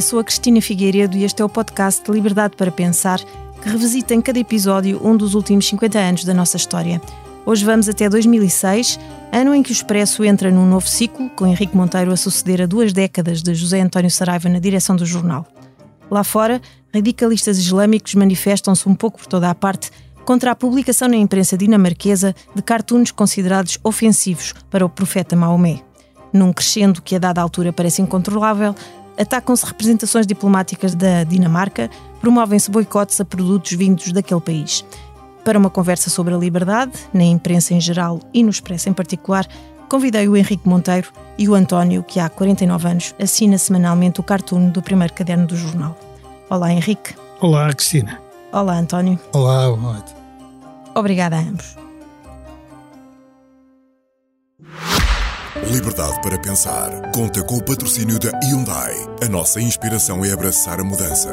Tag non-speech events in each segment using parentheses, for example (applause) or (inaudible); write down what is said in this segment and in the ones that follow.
Viva, sou a Cristina Figueiredo e este é o podcast Liberdade para Pensar, que revisita em cada episódio um dos últimos 50 anos da nossa história. Hoje vamos até 2006, ano em que o Expresso entra num novo ciclo, com Henrique Monteiro a suceder a duas décadas de José António Saraiva na direção do jornal. Lá fora, radicalistas islâmicos manifestam-se um pouco por toda a parte contra a publicação na imprensa dinamarquesa de cartoons considerados ofensivos para o profeta Maomé. Num crescendo que a dada altura parece incontrolável, atacam-se representações diplomáticas da Dinamarca, promovem-se boicotes a produtos vindos daquele país. Para uma conversa sobre a liberdade, na imprensa em geral e no Expresso em particular, convidei o Henrique Monteiro e o António, que há 49 anos assina semanalmente o cartoon do primeiro caderno do jornal. Olá, Henrique. Olá, Cristina. Olá, António. Olá, boa noite. Obrigada a ambos. Liberdade para pensar. Conta com o patrocínio da Hyundai. A nossa inspiração é abraçar a mudança.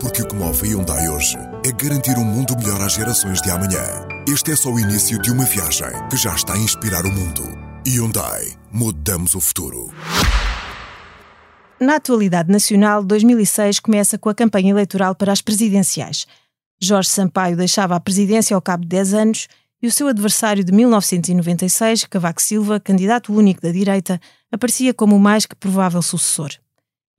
Porque o que move a Hyundai hoje é garantir um mundo melhor às gerações de amanhã. Este é só o início de uma viagem que já está a inspirar o mundo. Hyundai. Mudamos o futuro. Na atualidade nacional, 2006 começa com a campanha eleitoral para as presidenciais. Jorge Sampaio deixava a presidência ao cabo de 10 anos e o seu adversário de 1996, Cavaco Silva, candidato único da direita, aparecia como o mais que provável sucessor.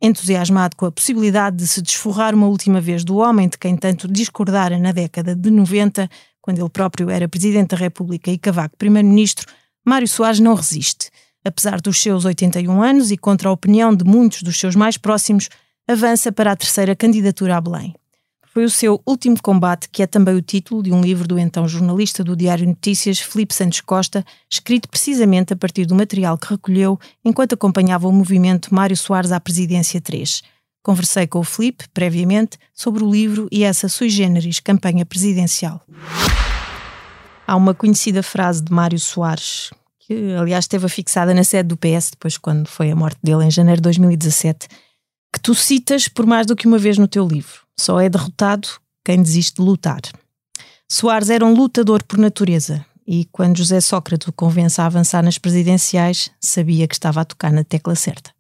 Entusiasmado com a possibilidade de se desforrar uma última vez do homem de quem tanto discordara na década de 90, quando ele próprio era Presidente da República e Cavaco Primeiro-Ministro, Mário Soares não resiste. Apesar dos seus 81 anos e contra a opinião de muitos dos seus mais próximos, avança para a terceira candidatura a Belém. Foi o seu último combate, que é também o título de um livro do então jornalista do Diário Notícias, Felipe Santos Costa, escrito precisamente a partir do material que recolheu enquanto acompanhava o movimento Mário Soares à Presidência 3. Conversei com o Felipe, previamente, sobre o livro e essa sui generis campanha presidencial. Há uma conhecida frase de Mário Soares, que aliás esteve fixada na sede do PS depois quando foi a morte dele em janeiro de 2017, que tu citas por mais do que uma vez no teu livro. Só é derrotado quem desiste de lutar. Soares era um lutador por natureza e, quando José Sócrates o convence a avançar nas presidenciais, sabia que estava a tocar na tecla certa.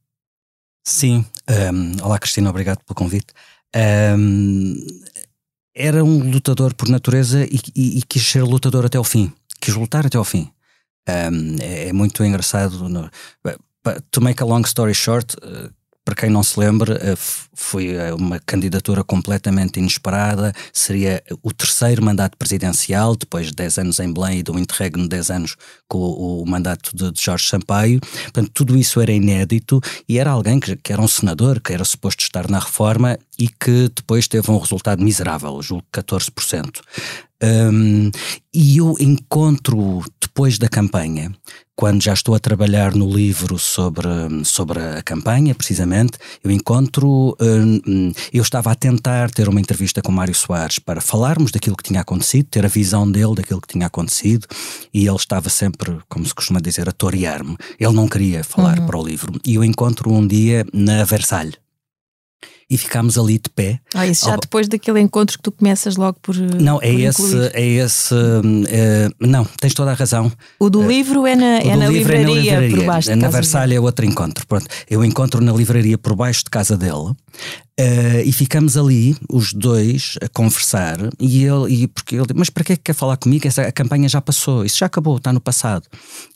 Sim. Um, olá, Cristina, obrigado pelo convite. Um, era um lutador por natureza e, e, e, quis ser lutador até o fim. Quis lutar até o fim. Um, é, é, muito engraçado. No, to make a long story short, uh, para quem não se lembra, eh, foi eh, uma candidatura completamente inesperada, seria o terceiro mandato presidencial, depois de 10 anos em Belém e de um interregno de 10 anos com o, mandato de, Jorge Sampaio. Portanto, tudo isso era inédito e era alguém que, que era um senador, que era suposto estar na reforma e que depois teve um resultado miserável, julgo 14%. Um, e eu encontro depois da campanha, quando já estou a trabalhar no livro sobre, sobre a campanha, precisamente, eu encontro. Um, eu estava a tentar ter uma entrevista com Mário Soares para falarmos daquilo que tinha acontecido, ter a visão dele daquilo que tinha acontecido, e ele estava sempre, como se costuma dizer, a torear-me. Ele não queria falar uhum. para o livro. E eu encontro um dia na Versalhes e ficámos ali de pé. Ah, isso já depois daquele encontro que tu começas logo por. Eh, não, é por esse, é esse. É, não, tens toda a razão. O do uh, livro é na, é na, livraria, é na livraria, por baixo de Na Versalhes é outro encontro. Pronto, eu encontro na livraria por baixo de casa dele. Uh, e ficamos ali, os dois, a conversar, e ele, e porque ele mas para que é que quer falar comigo? Essa, a campanha já passou, isso já acabou, está no passado.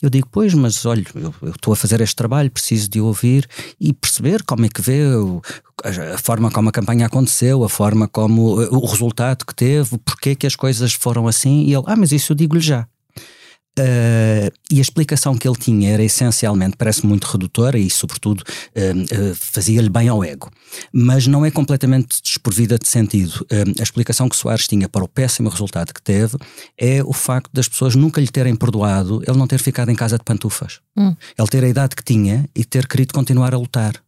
Eu digo, pois, mas olha, eu, eu estou a fazer este trabalho, preciso de ouvir e perceber como é que vê o, a forma como a campanha aconteceu, a forma como o resultado que teve, porque que as coisas foram assim, e ele, ah, mas isso eu digo-lhe já. Uh, e a explicação que ele tinha era essencialmente, parece muito redutora e, sobretudo, uh, uh, fazia-lhe bem ao ego. Mas não é completamente desprovida de sentido. a explicação que Soares tinha para o péssimo resultado que teve é o facto das pessoas nunca lhe terem perdoado ele não ter ficado em casa de pantufas. Hum. Ele ter a idade que tinha e ter querido continuar a lutar.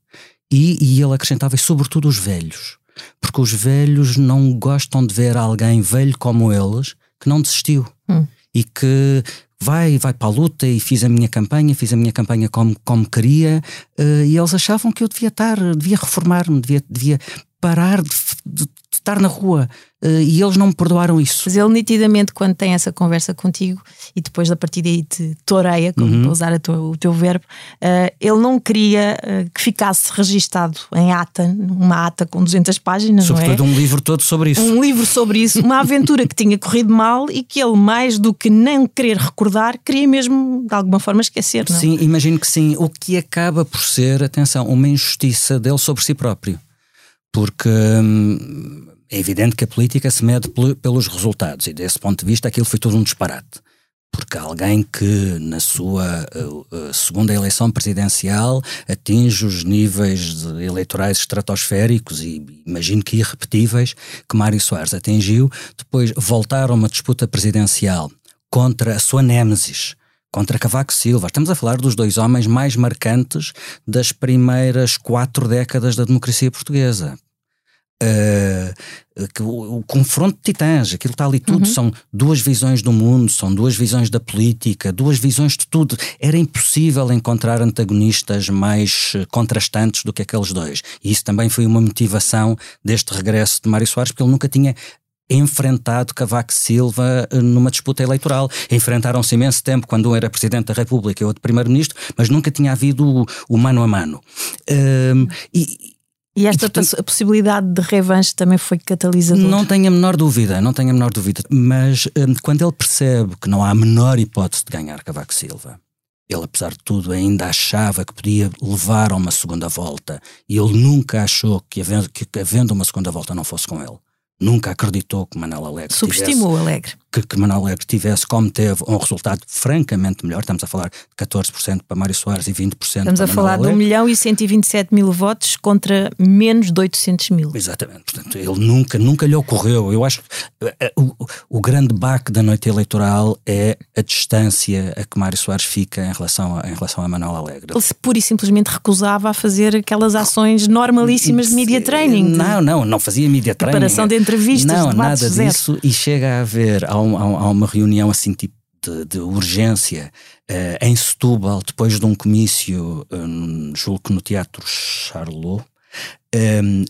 E, e ele acrescentava, e sobretudo, os velhos. Porque os velhos não gostam de ver alguém velho como eles que não desistiu. Hum. E que vai, vai para a luta e fiz a minha campanha, fiz a minha campanha como, como queria, uh, e eles achavam que eu devia estar, devia reformar-me, devia, devia parar de, de, de estar na rua. Uh, e eles não me perdoaram isso. Mas ele nitidamente, quando tem essa conversa contigo e depois a partir daí te toreia, como uhum. usar o teu verbo, uh, ele não queria uh, que ficasse registado em ata, uma ata com 200 páginas, Sobretudo não é? um livro todo sobre isso. Um livro sobre isso, uma aventura que tinha corrido mal e que ele, mais do que não querer recordar, queria mesmo de alguma forma esquecer, não? Sim, imagino que sim. O que acaba por ser, atenção, uma injustiça dele sobre si próprio. Porque. Hum, é evidente que a política se mede pelos resultados e desse ponto de vista aquilo foi todo um disparate. Porque alguém que na sua uh, uh, segunda eleição presidencial atinge os níveis eleitorais estratosféricos e imagino que irrepetíveis que Mário Soares atingiu, depois voltar a uma disputa presidencial contra a sua nêmesis, contra Cavaco Silva. Estamos a falar dos dois homens mais marcantes das primeiras quatro décadas da democracia portuguesa. Uh, o, o, confronto de titãs, aquilo está ali tudo, uhum. são duas visões do mundo, são duas visões da política, duas visões de tudo. Era impossível encontrar antagonistas mais eh, contrastantes do que aqueles dois. E isso também foi uma motivação deste regresso de Mário Soares, porque ele nunca tinha enfrentado Cavaco Silva eh, numa disputa eleitoral. Enfrentaram-se imenso tempo quando um era Presidente da República e outro Primeiro-Ministro, mas nunca tinha havido o, o mano a mano. Um, e, e esta e, portanto, possibilidade de revanche também foi catalisadora? Não tenho a menor dúvida, não tenho a menor dúvida. Mas um, quando ele percebe que não há a menor hipótese de ganhar Cavaco Silva, ele, apesar de tudo, ainda achava que podia levar a uma segunda volta e ele nunca achou que havendo, que havendo uma segunda volta não fosse com ele nunca acreditou que Manuel Alegre subestimou tivesse, Alegre que, que Manuel Alegre tivesse como teve um resultado francamente melhor estamos a falar de 14% para Mário Soares e 20% estamos para a falar Alegre. de 1 milhão e 127 mil votos contra menos de 800 mil exatamente, portanto ele nunca, nunca lhe ocorreu eu acho que eh, eh, o, o grande baque da noite eleitoral é a distância a que Mário Soares fica em relação a, em relação a Manuel Alegre ele se pura e simplesmente recusava a fazer aquelas ações normalíssimas de media training não, não, não fazia media training preparação de entrevistas, Não, nada zero. disso. E chega a haver, há, há uma reunião assim tipo de, de urgência uh, em Setúbal, depois de um comício, um, julgo que no Teatro Charlot, um,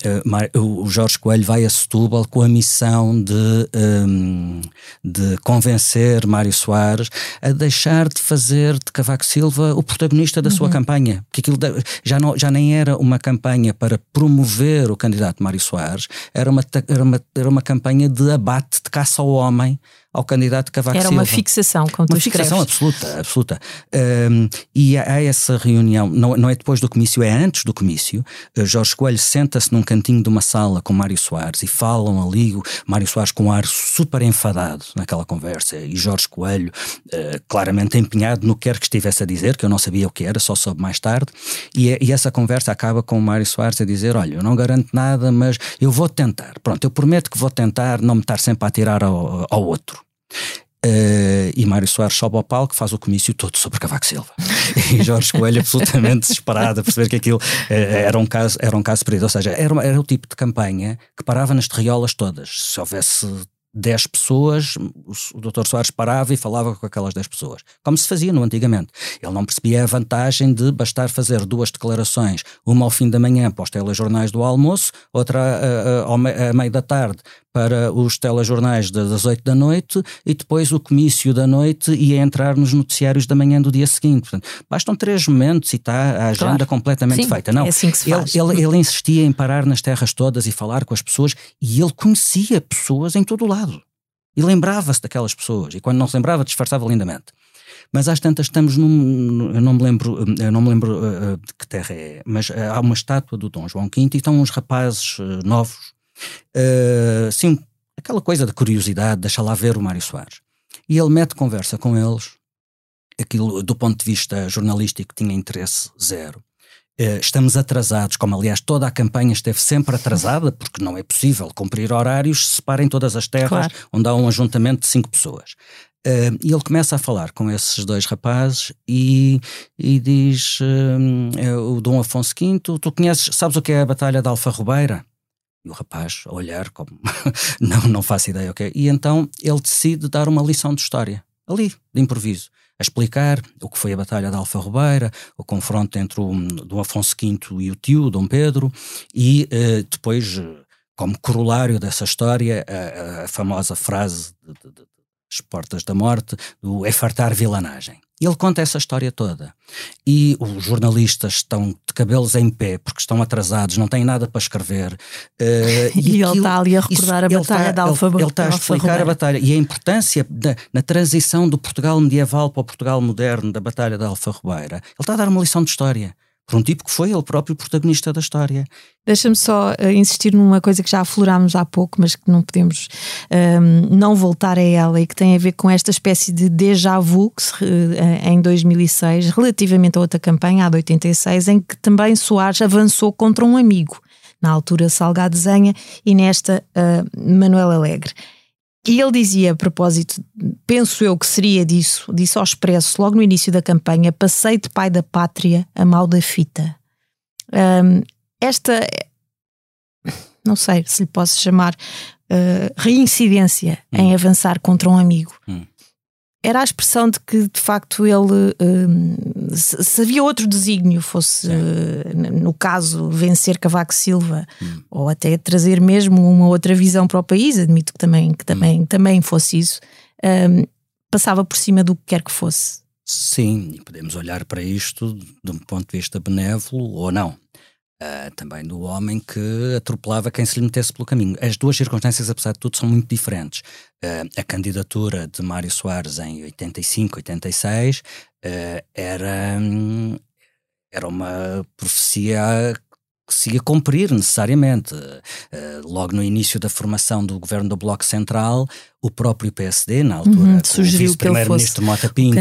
uh, o Jorge Coelho vai a Setúbal com a missão de, um, de convencer Mário Soares a deixar de fazer de Cavaco Silva o protagonista da uhum. sua campanha. Que aquilo já, não, já nem era uma campanha para promover o candidato Mário Soares, era uma, era uma, era uma campanha de abate, de caça ao homem ao candidato Cavaco Era Silva. uma fixação, como uma fixação absoluta, absoluta. Um, e há essa reunião, não, não é depois do comício, é antes do comício. Uh, Jorge Coelho senta-se num cantinho de uma sala com Mário Soares e falam ali, Mário Soares com um ar super enfadado naquela conversa e Jorge Coelho uh, claramente empenhado no que quer que estivesse a dizer, que eu não sabia o que era, só soube mais tarde. E, e essa conversa acaba com o Mário Soares a dizer: Olha, eu não garanto nada, mas eu vou tentar. Pronto, eu prometo que vou tentar não me estar sempre a atirar ao, ao outro. Uh, e Mário Soares sobe ao palco, faz o comício todo sobre Cavaco Silva. (laughs) e Jorge Coelho absolutamente desesperado a perceber que aquilo uh, era um caso, era um caso perdido. Ou seja, era, era o tipo de campanha que parava nas terriolas todas. Se houvesse 10 pessoas, o Dr. Soares parava e falava com aquelas 10 pessoas, como se fazia no antigamente. Ele não percebia a vantagem de bastar fazer duas declarações, uma ao fim da manhã para os telejornais do almoço, outra a, a, a meio da tarde para os telejornais das 8 da noite e depois o comício da noite ia entrar nos noticiários da manhã do dia seguinte. Portanto, bastam três momentos e está a agenda claro. completamente Sim, feita. Não, é assim que se faz. Ele, ele, ele insistia em parar nas terras todas e falar com as pessoas e ele conhecia pessoas em todo o lado. E lembrava-se daquelas pessoas. E quando não se lembrava, disfarçava lindamente. Mas às tantas estamos num. Eu não me lembro, não me lembro uh, de que terra é, mas uh, há uma estátua do Dom João V e estão uns rapazes uh, novos uh, sim, aquela coisa de curiosidade, deixa lá ver o Mário Soares. E ele mete conversa com eles, aquilo do ponto de vista jornalístico tinha interesse zero. Uh, estamos atrasados, como aliás toda a campanha esteve sempre atrasada, porque não é possível cumprir horários se separem todas as terras claro. onde há um ajuntamento de cinco pessoas. Uh, e ele começa a falar com esses dois rapazes e, e diz: uh, O Dom Afonso V, tu conheces, sabes o que é a Batalha da Alfa Rubeira? E o rapaz a olhar como (laughs) não, não faço ideia o okay. que é. E então ele decide dar uma lição de história, ali, de improviso. a explicar o que foi a Batalha de Alfa Robeira, o confronto entre o Dom Afonso V e o tio, Dom Pedro, e uh, depois, como corolário dessa história, a, a famosa frase de, de, de, as portas da morte, do é fartar vilanagem. E ele conta essa história toda. E os jornalistas estão de cabelos em pé porque estão atrasados, não têm nada para escrever. Uh, e, (laughs) e ele está ali a recordar isso, a batalha da Alfa Ele, ele está a explicar a batalha e a importância da, na transição do Portugal medieval para o Portugal moderno, da Batalha da Alfa. Ele está a dar uma lição de história por um tipo que foi ele próprio protagonista da história. Deixa-me só uh, insistir numa coisa que já aflorámos há pouco, mas que não podemos um, ehm, não voltar a ela e que tem a ver com esta espécie de déjà vu que se, uh, em 2006, relativamente a outra campanha, a de 86, em que também Soares avançou contra um amigo, na altura Salgado Zenha e nesta uh, Manuel Alegre. E ele dizia a propósito, penso eu que seria disso, disse ao expresso logo no início da campanha: passei de pai da pátria a mal da fita. Um, esta, não sei se lhe posso chamar uh, reincidência hum. em avançar contra um amigo. Hum era a expressão de que de facto ele um, se, havia outro desígnio fosse uh, no caso vencer Cavaco Silva hum. ou até trazer mesmo uma outra visão para o país admito que também que também hum. também fosse isso um, passava por cima do que quer que fosse sim podemos olhar para isto de um ponto de vista benévolo ou não Uh, também do homem que atropelava quem se lhe metesse pelo caminho. As duas circunstâncias, apesar de tudo, são muito diferentes. Uh, a candidatura de Mário Soares em 85, 86 uh, era, hum, era uma profecia que se ia cumprir necessariamente. Uh, logo no início da formação do governo do Bloco Central, o próprio PSD, na altura, uhum, o vice-primeiro-ministro Mota Pinto,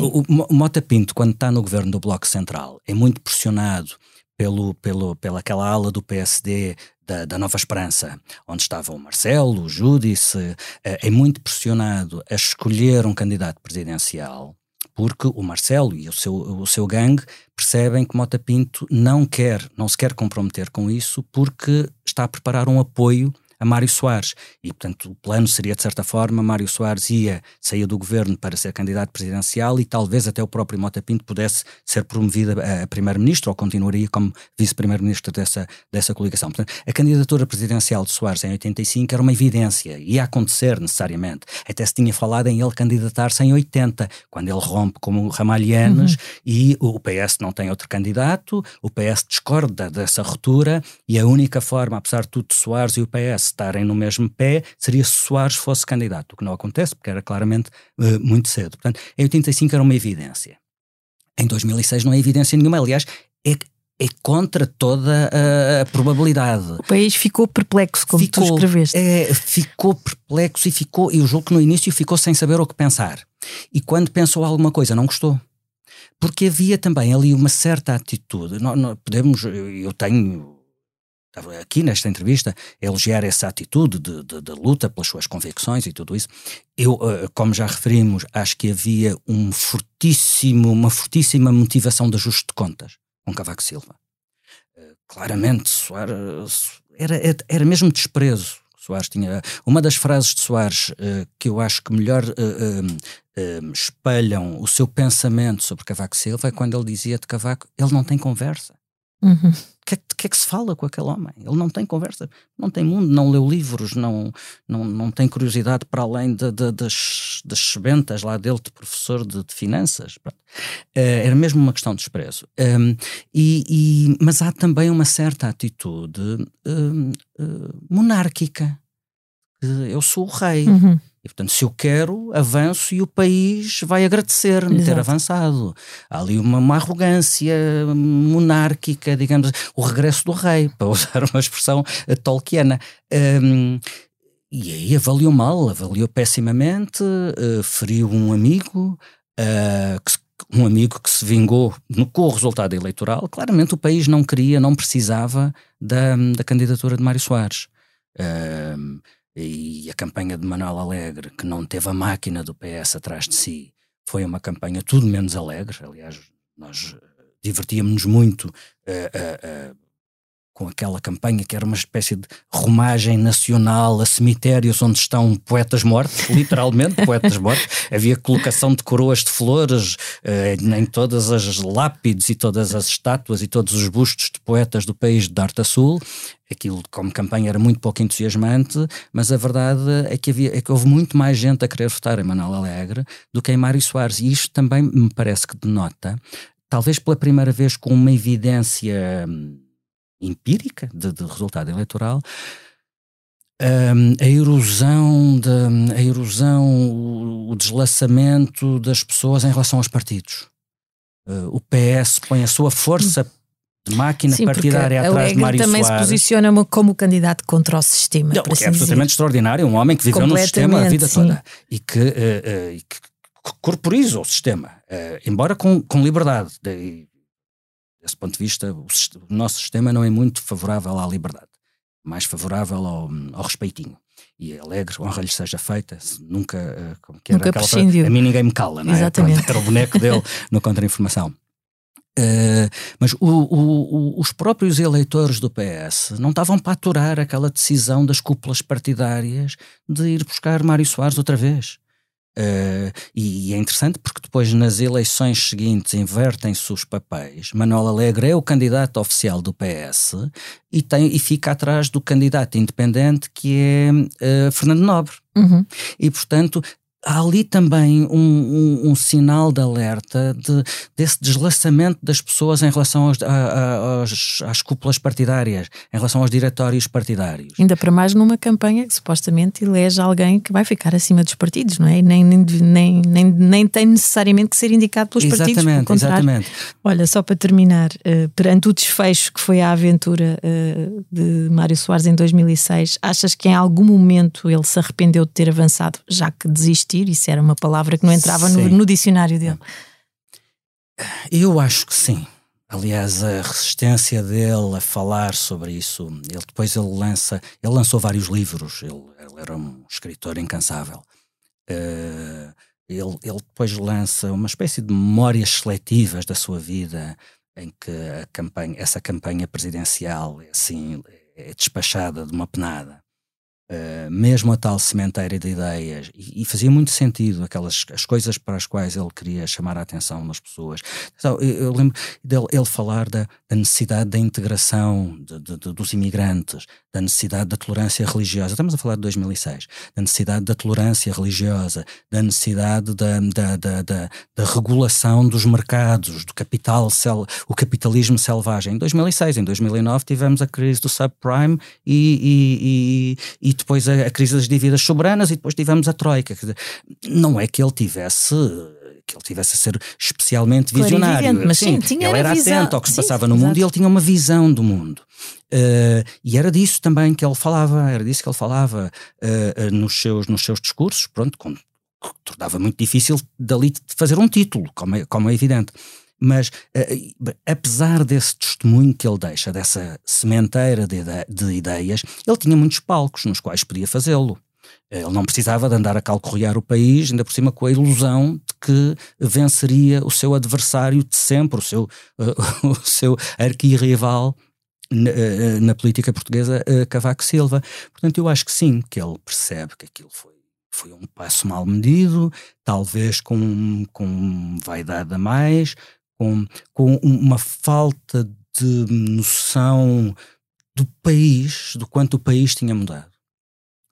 o, o Mota Pinto, quando está no governo do Bloco Central, é muito pressionado pelo, pelo, pela aquela ala do PSD da, da, Nova Esperança, onde estava o Marcelo, o Júdice, é, é muito pressionado a escolher um candidato presidencial, porque o Marcelo e o seu, o seu gangue percebem que Mota Pinto não quer, não se quer comprometer com isso, porque está a preparar um apoio a Mário Soares. E, portanto, o plano seria, de certa forma, Mário Soares ia sair do governo para ser candidato presidencial e talvez até o próprio Mota Pinto pudesse ser promovido a, a primeiro-ministro ou continuaria como vice-primeiro-ministro dessa, dessa coligação. Portanto, a candidatura presidencial de Soares em 85 era uma evidência, ia acontecer necessariamente. Até se tinha falado em ele candidatar-se em 80, quando ele rompe como Ramalhianes uhum. e o PS não tem outro candidato, o PS discorda dessa ruptura e a única forma, apesar de tudo, de Soares e o PS estarem no mesmo pé seria se Soares fosse candidato, o que não acontece, porque era claramente uh, muito cedo. Portanto, em 85 era uma evidência. Em 2006 não é evidência nenhuma, aliás, é é contra toda a, a, probabilidade. O país ficou perplexo, como ficou, tu escreveste. É, ficou perplexo e ficou, eu julgo que no início ficou sem saber o que pensar. E quando pensou alguma coisa, não gostou. Porque havia também ali uma certa atitude. Nós, nós podemos, eu tenho aqui nesta entrevista, elogiar essa atitude de, de, de, luta pelas suas convicções e tudo isso. Eu, uh, como já referimos, acho que havia um fortíssimo, uma fortíssima motivação de ajuste de contas com Cavaco Silva. Uh, claramente, Soares era, era mesmo desprezo. Soares tinha uma das frases de Soares que eu acho que melhor espelham o seu pensamento sobre Cavaco Silva é quando ele dizia de Cavaco: ele não tem conversa. Uhum que, é, que é que se fala com aquele homem? Ele não tem conversa, não tem mundo, não leu livros, não, não, não tem curiosidade para além de, de, das, das sebentas lá dele de professor de, de finanças. Uh, era mesmo uma questão de desprezo. Um, e, e, mas há também uma certa atitude uh, uh, monárquica. Eu sou o rei. Uhum. E, portanto, se eu quero, avanço e o país vai agradecer-me ter avançado. Há ali uma, uma, arrogância monárquica, digamos, o regresso do rei, (laughs) para usar uma expressão tolkiana. Um, e aí avaliou mal, avaliou pessimamente, uh, feriu um amigo, uh, que, um amigo que se vingou no, com o resultado eleitoral. Claramente o país não queria, não precisava da, da candidatura de Mário Soares. Uh, e a campanha de Manuel Alegre, que não teve a máquina do PS atrás de si, foi uma campanha tudo menos alegre. Aliás, nós eh, divertíamos-nos muito uh, uh, uh, com aquela campanha que era uma espécie de romagem nacional a cemitérios onde estão poetas mortos, (laughs) literalmente poetas mortos. Havia colocação de coroas de flores eh, em todas as lápides e todas as estátuas e todos os bustos de poetas do país de Norte a Sul. Aquilo como campanha era muito pouco entusiasmante, mas a verdade é que, havia, é que houve muito mais gente a querer votar em Manuel Alegre do que em Mário Soares. E isto também me parece que denota, talvez pela primeira vez com uma evidência hum, empírica de, de resultado eleitoral, um, a erosão, de, a erosão, o deslaçamento das pessoas em relação aos partidos. Uh, o PS põe a sua força de máquina Sim, partidária atrás de Mário também Soares. se posiciona como candidato contra o sistema. Não, é assim absolutamente dizer. extraordinário, um homem que viveu no sistema a vida sim. toda e que, eh, eh, e que corporiza o sistema, eh, embora com, com liberdade. Daí, desse ponto de vista, o, o nosso sistema não é muito favorável à liberdade, mais favorável ao, ao respeitinho. E alegre, honra-lhe seja feita, se nunca, eh, como que Nunca prescindiu. a mim ninguém me cala, não é? Exatamente. Pronto, era o boneco dele (laughs) no Contra-Informação. Eh, mas o- o- os próprios eleitores do PS não estavam para aturar aquela decisão das cúpulas partidárias de ir buscar Mário Soares outra vez. Eh, e, é interessante porque depois nas eleições seguintes invertem-se os papéis. Manuel Alegre é o candidato oficial do PS e, tem, e fica atrás do candidato independente que é eh, Fernando Nobre. Uhum. E, portanto, há ali também um, um- um sinal de alerta de, desse deslaçamento das pessoas em relação aos- a- a- aos- às cúpulas partidárias, em relação aos diretórios partidários. Ainda para mais numa campanha que supostamente elege alguém que vai ficar acima dos partidos, não é? E nem, nem, nem, nem, nem tem necessariamente que ser indicado pelos partidos. pelo Exatamente, exatamente. Olha, só para terminar, eh, perante o desfecho que foi a aventura eh, de Mário Soares em 2006, achas que em algum momento ele se arrependeu de ter avançado, já que desistir, isso era uma palavra que não entrava no, no dicionário dele? Eu acho que sim. Aliás, a resistência dele a falar sobre isso, ele depois ele lança, ele lançou vários livros, ele, ele era um escritor incansável. Eh, ele, ele depois lança uma espécie de memórias seletivas da sua vida, em que a campanha, essa campanha presidencial é assim é despachada de uma penada. Uh, mesmo a tal sementeira de ideias, e, e fazia muito sentido aquelas as coisas para as quais ele queria chamar a atenção das pessoas. Então, eu, eu lembro dele ele falar da, da necessidade da integração de, de- de- dos imigrantes, da necessidade da tolerância religiosa. Estamos a falar de 2006. Da necessidade da tolerância religiosa, da necessidade da, da, da, da, da regulação dos mercados, do capital, sel, o capitalismo selvagem. Em 2006, em 2009 tivemos a crise do subprime e, e, e, depois a, a crise das dívidas soberanas e depois tivemos a troika. Dizer, não é que ele tivesse que ele tivesse a ser especialmente visionário. Mas sim, tinha ele era visão. atento ao que se Sim, passava no exato. mundo e ele tinha uma visão do mundo. Eh, e era disso também que ele falava, era disso que ele falava eh, eh, nos, seus, nos seus discursos, pronto, com, que tornava muito difícil dali fazer um título, como é, como é evidente. Mas, eh, apesar desse testemunho que ele deixa, dessa sementeira de, ide- de ideias, ele tinha muitos palcos nos quais podia fazê-lo. Ele não precisava de andar a calcorrear o país, ainda por cima com a ilusão de que venceria o seu adversário de sempre, o seu, eh, (laughs) o seu arquirrival na, eh, na política portuguesa, eh, Cavaco Silva. Portanto, eu acho que sim, que ele percebe que aquilo foi, foi um passo mal medido, talvez com, com vaidade a mais, com, com uma falta de noção do país, do quanto o país tinha mudado,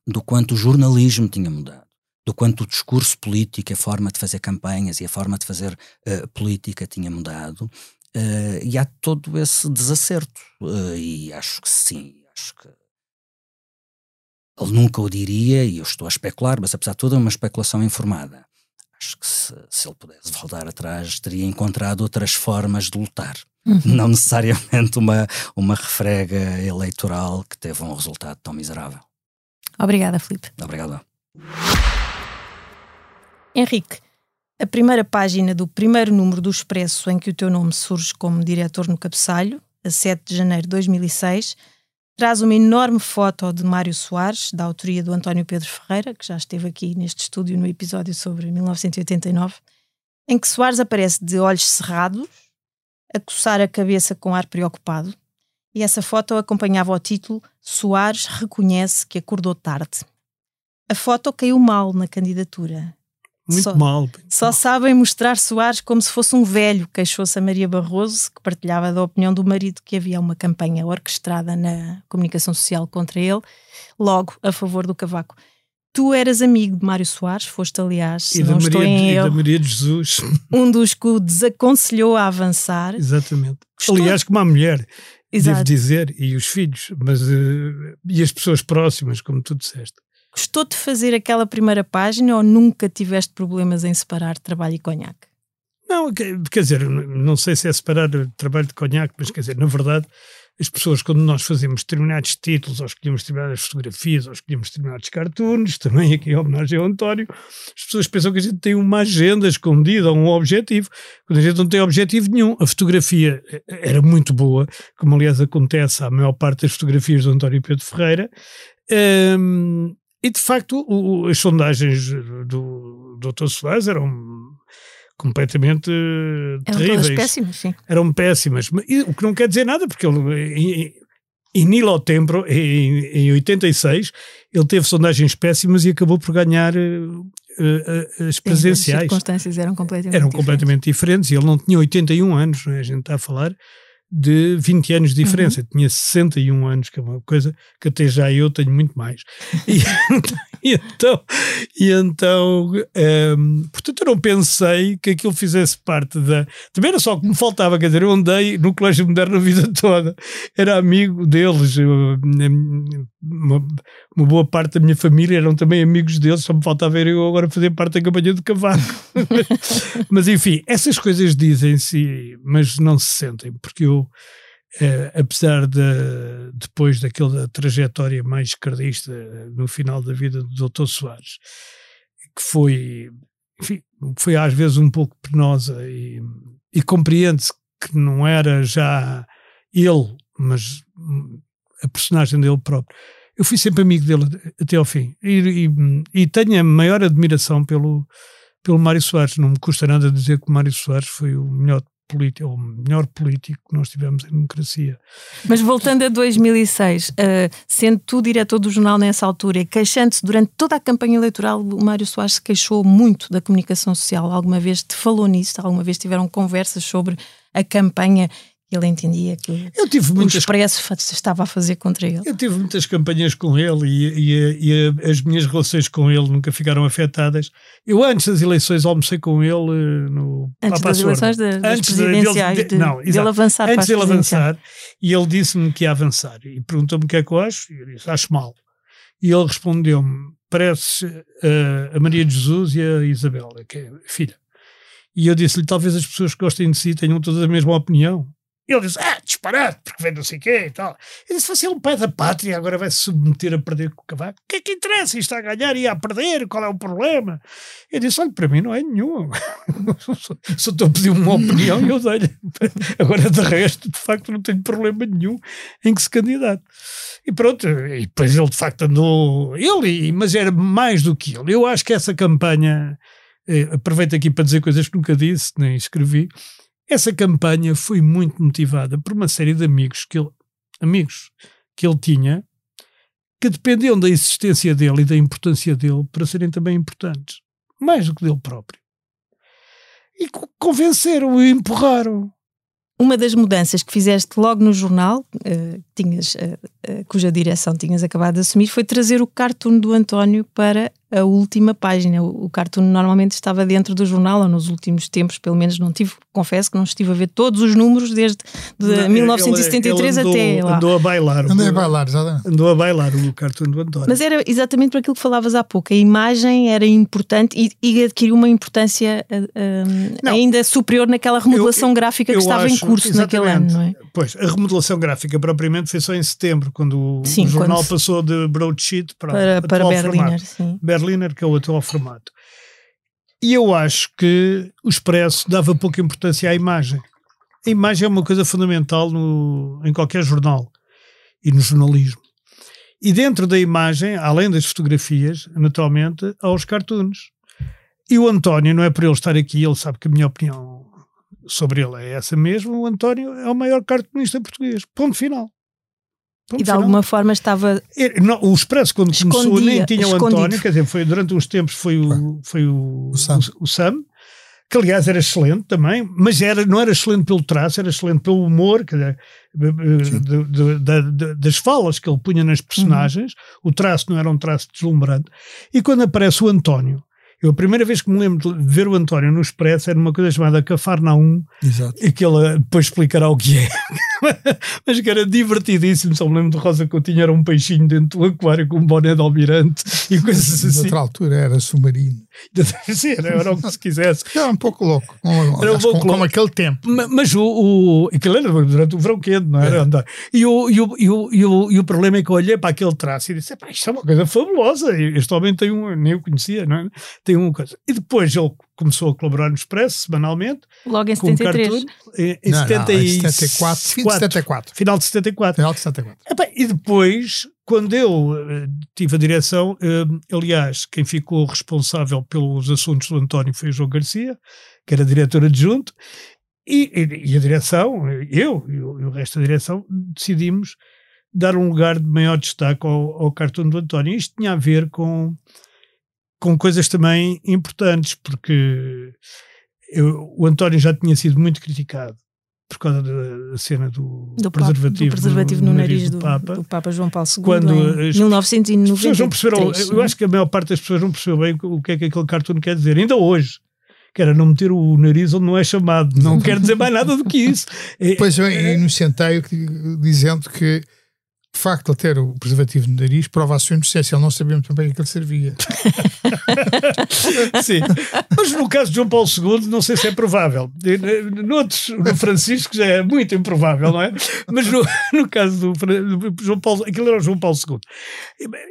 do quanto o jornalismo tinha mudado, do quanto o discurso político, a forma de fazer campanhas e a forma de fazer eh, política tinha mudado. eh, e há todo esse desacerto. eh, e acho que sim, acho que ele nunca o diria, e eu estou a especular, mas apesar de tudo é uma especulação informada. Acho que se, se ele pudesse voltar atrás, teria encontrado outras formas de lutar. Uhum. Não necessariamente uma, uma refrega eleitoral que teve um resultado tão miserável. Obrigada, Filipe. Obrigado. Henrique, a primeira página do primeiro número do Expresso em que o teu nome surge como diretor no cabeçalho, a 7 de janeiro de 2006, traz uma enorme foto de Mário Soares, da autoria do António Pedro Ferreira, que já esteve aqui neste estúdio no episódio sobre 1989, em que Soares aparece de olhos cerrados, a coçar a cabeça com ar preocupado, e essa foto acompanhava o título Soares reconhece que acordou tarde. A foto caiu mal na candidatura. Muito só, mal. Só sabem mostrar Soares como se fosse um velho, queixou-se a Maria Barroso, que partilhava da opinião do marido que havia uma campanha orquestrada na comunicação social contra ele, logo a favor do Cavaco. Tu eras amigo de Mário Soares, foste, aliás, se e não estou Maria, em e da Maria de Jesus. (laughs) um dos que o desaconselhou a avançar. Exatamente. Estou- Aliás, como a mulher, devo Exato. dizer, e os filhos, mas eh, e as pessoas próximas, como tu disseste. Gostou de fazer aquela primeira página ou nunca tiveste problemas em separar trabalho e conhaque? Não, que- quer dizer, não sei se é separar trabalho de conhaque, mas quer dizer, na verdade, as pessoas, quando nós fazemos determinados títulos, ou escolhemos determinadas fotografias, ou escolhemos determinados cartoons, (laughs) também aqui em homenagem ao António, as pessoas pensam que a gente tem uma agenda escondida, um objetivo, quando a gente não tem objetivo nenhum. A fotografia eh, era muito boa, como aliás acontece à maior parte das fotografias do António Pedro Ferreira, Hum, e de facto, o- as sondagens do Dr. Soares eram completamente eh, Eram terríveis. todas péssimas, sim. Eram péssimas. Mas, e o que não quer dizer nada, porque ele, em, em Nilo Tempro, em, em 86, ele teve sondagens péssimas e acabou por ganhar eh, eh, as As presenciais. circunstâncias eram completamente Eram diferentes. completamente diferentes. E ele não tinha 81 anos, não é? a gente está a falar de 20 anos de diferença. Uhum. Tinha 61 anos, que é uma coisa que até já eu tenho muito mais. (laughs) E, (laughs) e então, e então ehm, portanto, eu não pensei que aquilo fizesse parte da. Também era só o que me faltava, quer dizer, eu andei no Colégio Moderno a vida (laughs) toda, era amigo deles, eu, uma, uma boa parte da minha família eram também amigos deles, só me faltava ver eu agora fazer parte da campanha do Cavaco. mas enfim, essas coisas dizem-se, mas não se sentem, porque eu, eh, apesar de, depois daquela trajetória mais esquerdista no final da vida do Dr. Soares, que foi, enfim, foi às vezes um pouco penosa e, e compreende-se que não era já ele, mas hum, a personagem dele próprio. Eu fui sempre amigo dele até ao fim e, e, e tenho a maior admiração pelo, pelo Mário Soares. Não me custa nada dizer que o Mário Soares foi o melhor político, o melhor político que nós tivemos em democracia. Mas voltando a 2006, eh, sendo tu diretor do jornal nessa altura queixando-se durante toda a campanha eleitoral, o Mário Soares se queixou muito da comunicação social. Alguma vez te falou nisso? Alguma vez tiveram conversas sobre a campanha ele entendia que Eu tive o muitas Expresso estava a fazer contra ele? Eu tive muitas campanhas com ele e, e- e as minhas relações com ele nunca ficaram afetadas. Eu, antes das eleições, almocei com ele eh, no Antes das eleições da- das Antes de- presidenciais, dele- de, não, dele exato. avançar Antes dele presidenciais. avançar, e ele disse-me que ia avançar e perguntou-me o que é que eu acho, e eu disse: Acho mal. E ele respondeu-me: Parece eh, a Maria de Jesus e a Isabela, que é a filha. E eu disse-lhe: Talvez as pessoas que gostem de si tenham todas a mesma opinião. Ele disse: Ah, disparate, porque vem não sei o quê e tal. Eu disse: é um pai da pátria, agora vai se submeter a perder com o cavaco. O que é que interessa? Está a ganhar e a perder, qual é o problema? Eu disse: Olha, para mim não é nenhum. (laughs) Só só estou a pedir uma opinião e eu dei-lhe. (laughs) Agora, de resto, de facto, não tenho problema nenhum em que se candidate. E pronto, e depois ele de facto andou. Ele, mas era mais do que ele. Eu acho que essa campanha. eh, aproveito aqui para dizer coisas que nunca disse, nem escrevi. Essa campanha foi muito motivada por uma série de amigos que ele, amigos que ele tinha que dependiam da existência dele e da importância dele para serem também importantes, mais do que dele próprio. E co- convenceram e empurraram. Uma das mudanças que fizeste logo no jornal, eh, tinhas, eh, cuja direção tinhas acabado de assumir, foi trazer o cartoon do António para a última página. O, cartoon normalmente estava dentro do jornal, ou nos últimos tempos, pelo menos não tive, confesso que não estive a ver todos os números desde de Ele- 1973 ele andou, até lá. Andou a bailar. Andei a bailar, exatamente. Andou a bailar o cartoon do António. Mas era exatamente para aquilo que falavas há pouco. A imagem era importante e, e adquiriu uma importância eh, eh, Não. ainda superior naquela remodelação gráfica que Eu estava em acho- curso naquele ano, não é? Pois, a remodelação gráfica propriamente foi só em setembro, quando o- Sim, o jornal quando- passou de broadsheet para, Para, para Berliner, formato. sim. Berliner, que é o atual formato. E eu acho que o Expresso dava pouca importância à imagem. A imagem é uma coisa fundamental no, em qualquer jornal e no jornalismo. E dentro da imagem, além das fotografias, naturalmente, há os cartoons. E o António, não é por ele estar aqui, ele sabe que a minha opinião sobre ele é essa mesmo. O António é o maior cartunista português. Ponto final. E de alguma forma estava. É, não, o Expresso, quando escondia, começou, nem tinha o escondido. António, quer dizer, foi durante uns tempos foi o, foi o, O Sam. o, o Sam, que aliás era excelente também, mas era, não era excelente pelo traço, era excelente pelo humor, quer dizer, Sim. de- de- da- da- das falas que ele punha nas personagens, o traço não era um traço deslumbrante. E quando aparece o António, eu a primeira vez que me lembro de ver o António no Expresso era uma coisa chamada Cafarnaum, Exato. e que ele depois explicará o que é. (laughs) Mas que era divertidíssimo. Só me lembro de Rosa Coutinho, era um peixinho dentro do aquário com um boné de almirante e coisas assim. Noutra altura era submarino. Sim, era, era o que se quisesse. Era (laughs) um pouco louco. Como, Era um pouco como, como louco. aquele tempo. Ma- Mas o, o aquilo era durante o verão quente, não era? É. Andar. E, o, e, o, e, o, e, o, e o problema é que eu olhei para aquele traço e disse: "Epá, isto é uma coisa fabulosa. Este homem tem um, nem o conhecia, não é? Tem uma coisa. E depois ele começou a colaborar no Expresso semanalmente, Logo em com um 73. cartoon, em, em Não, não, 70 em e 74, fim de 74. Final de 74. Final de 74. Epá, e depois, quando eu eh, tive a direção, eh, aliás, quem ficou responsável pelos assuntos do António foi o João Garcia, que era diretor adjunto, e, e- e a direção, eu e o, e o resto da direção, decidimos dar um lugar de maior destaque ao, ao cartoon do António. Isto tinha a ver com, com coisas também importantes, porque eu- o António já tinha sido muito criticado por causa da, cena do, Do, preservativo, do preservativo no, nariz do, Papa. do Papa João Paulo II Quando em as- 1993. As pessoas não perceberam, eu acho que a maior parte das pessoas não percebeu bem o que é que aquele cartoon quer dizer, ainda hoje. Que era não meter o nariz onde não é chamado. Não quer dizer mais nada do que isso. (laughs) É- Depois eu inocenteio que- dizendo que o facto de ele ter o preservativo no nariz prova a sua inocência. Ele não sabia muito bem que ele servia. (laughs) (laughs) Sim. Mas no caso de João Paulo II, não sei se é provável. Noutros, no Francisco já é muito improvável, não é? Mas no, (laughs) no caso do, do João Paulo, aquilo era o João Paulo II.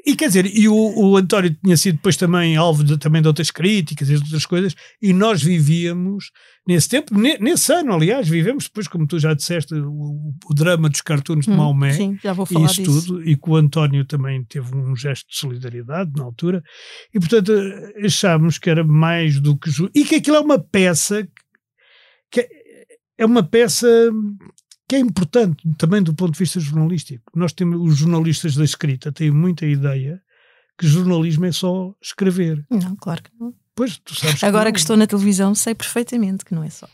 E, e quer dizer, e o, o António tinha sido depois também alvo de, também de outras críticas e de outras coisas, e nós vivíamos nesse tempo, ne- nesse ano, aliás, vivemos depois, como tu já disseste, o, o drama dos cartoons de Hum, Maomé Sim, já vou e falar isso disso. tudo, e que o António também teve um gesto de solidariedade na altura, e portanto eh, achámos que era mais do que ju- e que aquilo é uma peça que é- é uma peça que é importante também do ponto de vista jornalístico. Nós temos os jornalistas da escrita têm muita ideia que jornalismo é só escrever. Não, claro que não. Pois tu sabes Agora não. que estou na televisão, sei perfeitamente que não é só.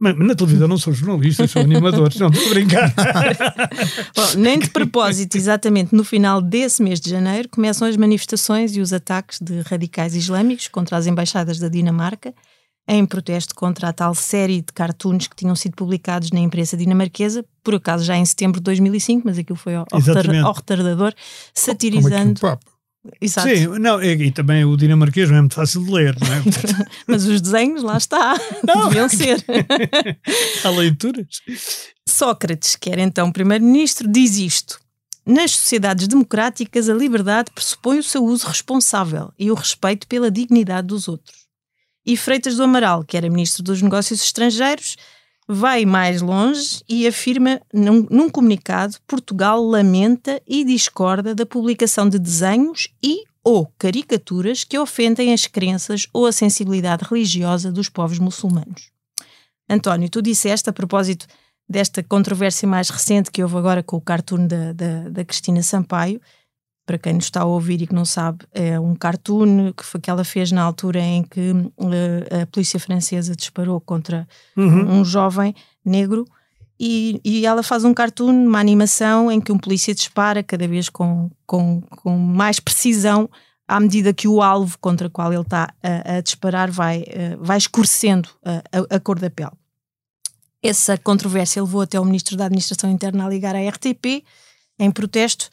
Mas na televisão não são jornalistas, são animadores. Não, estou a brincar. (laughs) Bom, nem de propósito, exatamente no final desse mês de janeiro, começam as manifestações e os ataques de radicais islâmicos contra as embaixadas da Dinamarca, em protesto contra a tal série de cartoons que tinham sido publicados na imprensa dinamarquesa, por acaso já em setembro de 2005, mas aquilo foi ao, ao, retardador, Como aqui satirizando. o Papa. Exato. Sim, não, e, e também o dinamarquês não é muito fácil de ler, não é? (laughs) Mas os desenhos, lá está, (laughs) deviam ser. (laughs) Há leituras. Sócrates, que era então primeiro-ministro, diz isto. Nas sociedades democráticas, a liberdade pressupõe o seu uso responsável e o respeito pela dignidade dos outros. E Freitas do Amaral, que era ministro dos Negócios Estrangeiros, vai mais longe e afirma num, num comunicado: Portugal lamenta e discorda da publicação de desenhos e ou caricaturas que ofendem as crenças ou a sensibilidade religiosa dos povos muçulmanos. António, tu disseste a propósito desta controvérsia mais recente que houve agora com o cartoon da, da, da Cristina Sampaio. Para quem nos está a ouvir e que não sabe, é um cartoon que, foi, que ela fez na altura em que eh, a polícia francesa disparou contra Uhum. um jovem negro e, e ela faz um cartoon, uma animação em que um polícia dispara cada vez com, com, com mais precisão à medida que o alvo contra o qual ele está a, a disparar vai, eh, vai escurecendo a, a- a cor da pele. Essa controvérsia levou até o Ministro da Administração Interna a ligar à RTP em protesto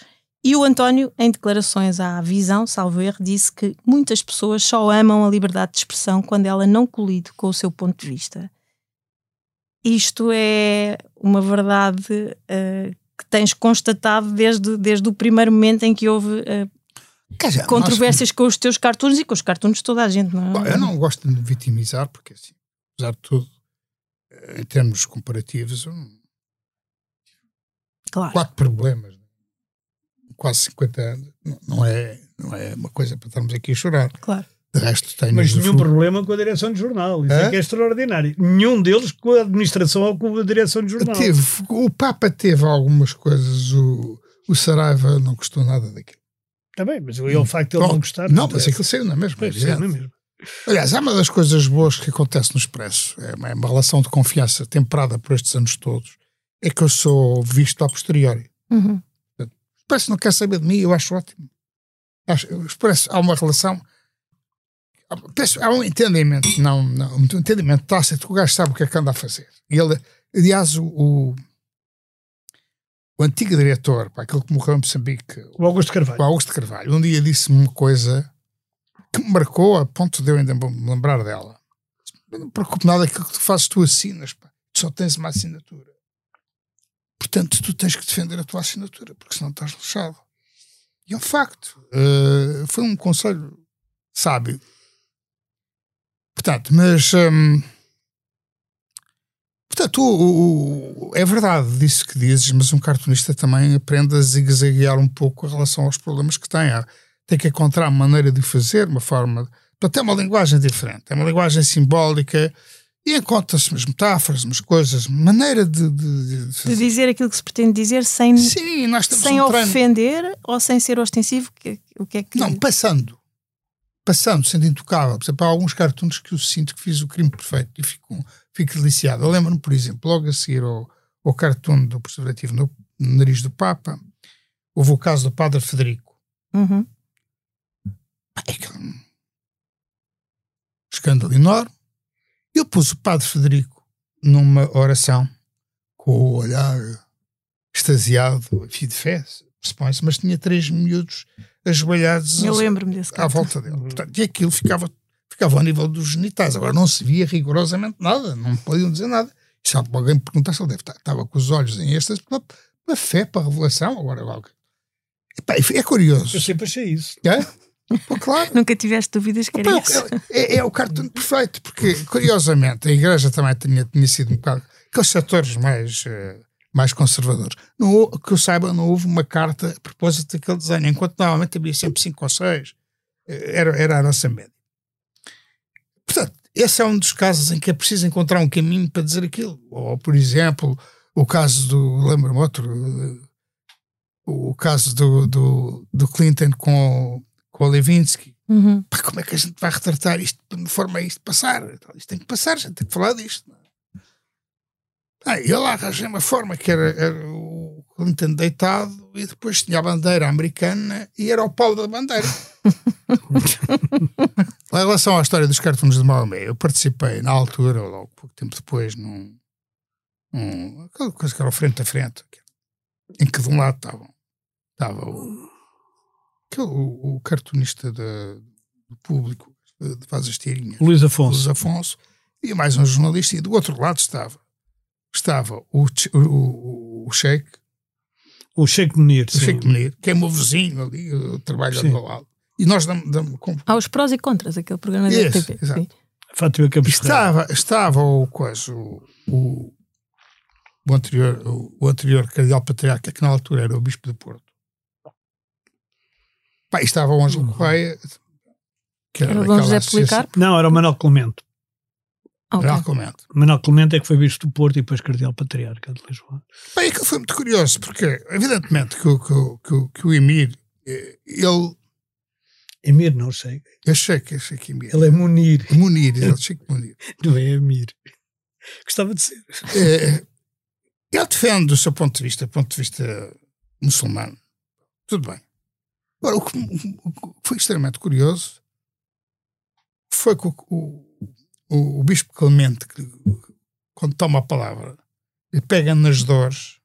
e o António, em declarações à Visão, salvo erro, disse que muitas pessoas só amam a liberdade de expressão quando ela não colide com o seu ponto de vista. Isto é uma verdade eh, que tens constatado desde, desde o primeiro momento em que houve Quer dizer, nós- controvérsias com os teus cartoons e com os cartoons de toda a gente, não é? Bom, eu não gosto de me vitimizar, porque assim, apesar de tudo, eh, em termos comparativos, Claro. quatro problemas? Quase 50 anos, não- é, não é uma coisa para estarmos aqui a chorar. Claro. De resto, tenho Mas nenhum problema com a direção de jornal. Isso é, Hã? que é extraordinário. Nenhum deles com a administração ou com a direção de jornal. Teve, o Papa teve algumas coisas, o, o Saraiva não gostou nada daquilo. Está bem, mas o facto de ele não gostar. Não, mas aquilo saiu na mesma. Pois, saiu na mesma. Aliás, há uma das coisas boas que acontece no Expresso, é uma, é uma relação de confiança temperada por estes anos todos, é que eu sou visto a posteriori. Uhum. O Expresso não quer saber de mim, eu acho ótimo. Acho, Expresso, há uma relação, há um entendimento, não, não um entendimento tácito, que o gajo sabe o que é que anda a fazer. E ele, aliás, o, o, o antigo diretor, pá, aquele que morreu em Moçambique, o Augusto Carvalho, o Augusto Carvalho um dia disse-me uma coisa que me marcou a ponto de eu ainda me lembrar dela. Não me preocupe nada aquilo que tu fazes, tu assinas, pá. tu só tens uma assinatura. Portanto, tu tens que defender a tua assinatura, porque senão estás lixado. E é um facto. Uh, foi um conselho sábio. Portanto, mas. Um, portanto, o, o, é verdade disso que dizes, mas um cartunista também aprende a zigue-zaguear um pouco em relação aos problemas que tem. Tem que encontrar uma maneira de fazer, uma forma. Portanto, é uma linguagem diferente. É uma linguagem simbólica e encontra-se umas metáforas, umas coisas, maneira de, de, de, de, dizer aquilo que se pretende dizer sem, Sim, nós sem um ofender ou sem ser ostensivo. Que, o que é que... Não, passando. Passando, sendo intocável. Por exemplo, há alguns cartoons que eu sinto que fiz o crime perfeito e fico, fico deliciado. Eu lembro-me, por exemplo, logo a seguir ao, ao cartoon do preservativo no, no, nariz do Papa, houve o caso do Padre Federico. Uhum. É que um escândalo enorme eu pus o Padre Federico numa oração com o olhar extasiado, filho de fé, supõe-se, mas tinha três miúdos ajoelhados Eu lembro-me desse à volta dele. Portanto, e aquilo ficava, ficava ao nível dos genitais. Agora não se via rigorosamente nada, não podiam dizer nada. E se alguém perguntasse, ele deve estar, estava com os olhos em êxtase pela, pela fé, para a revelação. Agora, logo. é curioso. Eu sempre achei isso. É? Pô, claro. Nunca tiveste dúvidas que era isso. É, é, o cartoon perfeito, porque curiosamente a igreja também tinha, tinha sido um bocado aqueles setores mais, uh, mais conservadores. Não, que eu saiba, não houve uma carta a propósito daquele desenho, enquanto normalmente havia sempre cinco ou seis. Eh, era, era a nossa média. Portanto, esse é um dos casos em que é preciso encontrar um caminho para dizer aquilo. Ou, por exemplo, o caso do. Lembro-me outro. Eh, o caso do, do, do Clinton com com o Levinsky. Uhum. Pá, como é que a gente vai retratar isto de forma a isto passar? Então, isto tem que passar, a gente tem que falar disto. Ah, e lá arranjei uma forma que era, era, o Clinton deitado e depois tinha a bandeira americana e era o pau da bandeira. (laughs) em relação à história dos cartões de Maomé, eu participei na altura, ou logo pouco tempo depois, num, num aquela coisa que era o frente a frente, em que de um lado estavam estava o que é o, o cartunista da, do público de faz as tirinhas. Luís Afonso. Luís Afonso. E mais um jornalista. E do outro lado estava estava o, o, o Sheik. O Sheik Menir. O Sheik Menir, que é meu vizinho ali, trabalha do meu lado. E nós damos. damos com... Há os prós e contras, aquele programa da RTP. Fátima Campos estava, estava o, coisa, o, o, o anterior, o, o anterior cardeal patriarca, que na altura era o Bispo de Porto. Pá, e estava o Ângelo Correia. Que era, era o Dom José Policarpo? Não, era o Manuel Clemente. Okay. Manuel Clemente. Manuel Clemente é que foi visto do Porto e depois Cardeal Patriarca de Lisboa. Bem, aquilo foi muito curioso, porque evidentemente que, que, que, que o Emir, eh, ele. Emir, não sei. Eu sei que, que Emir. Ele é Munir. Munir, ele sei que Munir. (laughs) Não é Emir. Gostava de ser. É, ele defende do seu ponto de vista, ponto de vista muçulmano. Tudo bem. Agora, o que, foi extremamente curioso foi que o, o, o, Bispo Clemente, que, quando toma a palavra, ele pega nas dores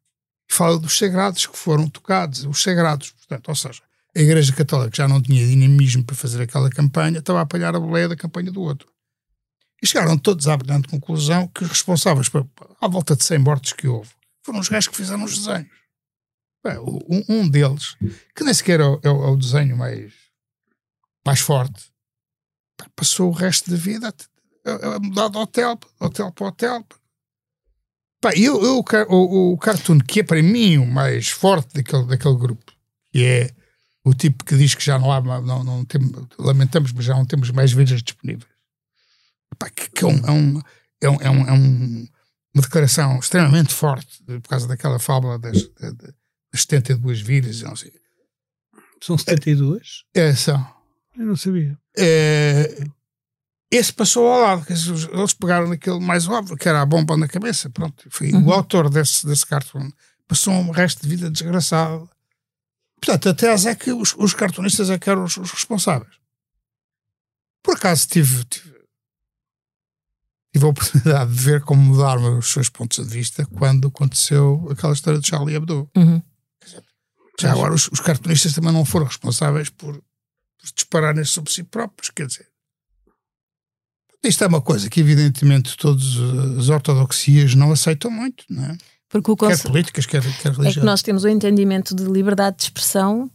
e fala dos sagrados que foram tocados, os sagrados, portanto, ou seja, a Igreja Católica já não tinha dinamismo para fazer aquela campanha, estava a apanhar a boleia da campanha do outro. E chegaram todos à brilhante conclusão que os responsáveis, por, à volta de 100 mortes que houve, foram os gajos que fizeram os desenhos. Bem, um, um, deles, que nem sequer é o, é o, desenho mais, mais forte, passou o resto da vida a, a mudar de hotel, hotel para hotel. Pá, eu, eu, o, o cartoon que é para mim o mais forte daquele, daquele grupo, que é o tipo que diz que já não há, não, não temos, lamentamos, mas já não temos mais vidas disponíveis. Pá, que, que é, um, é, um, é, um, é, um, é um, uma declaração extremamente forte por causa daquela fábula das, de, de, 72 vidas, não sei. São 72? É, são. Eu não sabia. É, esse passou ao lado, eles pegaram naquele mais óbvio, que era a bomba na cabeça, pronto. Foi Uhum. o autor desse, desse cartoon. Passou um resto de vida desgraçado. Portanto, a tese é que os, os cartunistas é que eram os, os responsáveis. Por acaso tive, tive, tive a oportunidade de ver como mudaram os seus pontos de vista quando aconteceu aquela história de Charlie Hebdo. Uhum. Já agora os, os cartunistas também não foram responsáveis por, por dispararem sobre si próprios, quer dizer. Isto é uma coisa que, evidentemente, todas as ortodoxias não aceitam muito, não é? Porque o Quer conce- políticas, quer, quer é que nós temos o entendimento de liberdade de expressão,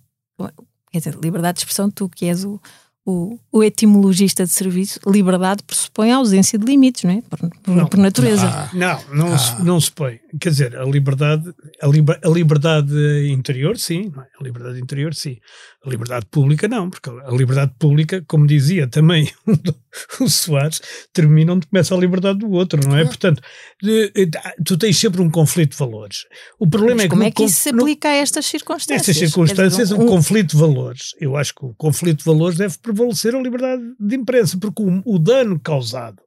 quer dizer, liberdade de expressão, tu que és o, o, o etimologista de serviço, liberdade pressupõe a ausência de limites, não é? Por, por- Não. por natureza. Ah, Não, não, Ah. se, não se põe. Quer dizer, a liberdade, a, liber- a liberdade interior, sim. não é? A liberdade interior, sim. A liberdade pública, não. Porque a liberdade pública, como dizia também (laughs) o Soares, termina onde começa a liberdade do outro, não é? Claro. Portanto, de- de- tu tens sempre um conflito de valores. O problema Mas é que como no é que isso se no- aplica a estas circunstâncias? Nestas circunstâncias, dizer, um, conflito de valores. Eu acho que o conflito de valores deve prevalecer a liberdade de imprensa, porque o, o dano causado,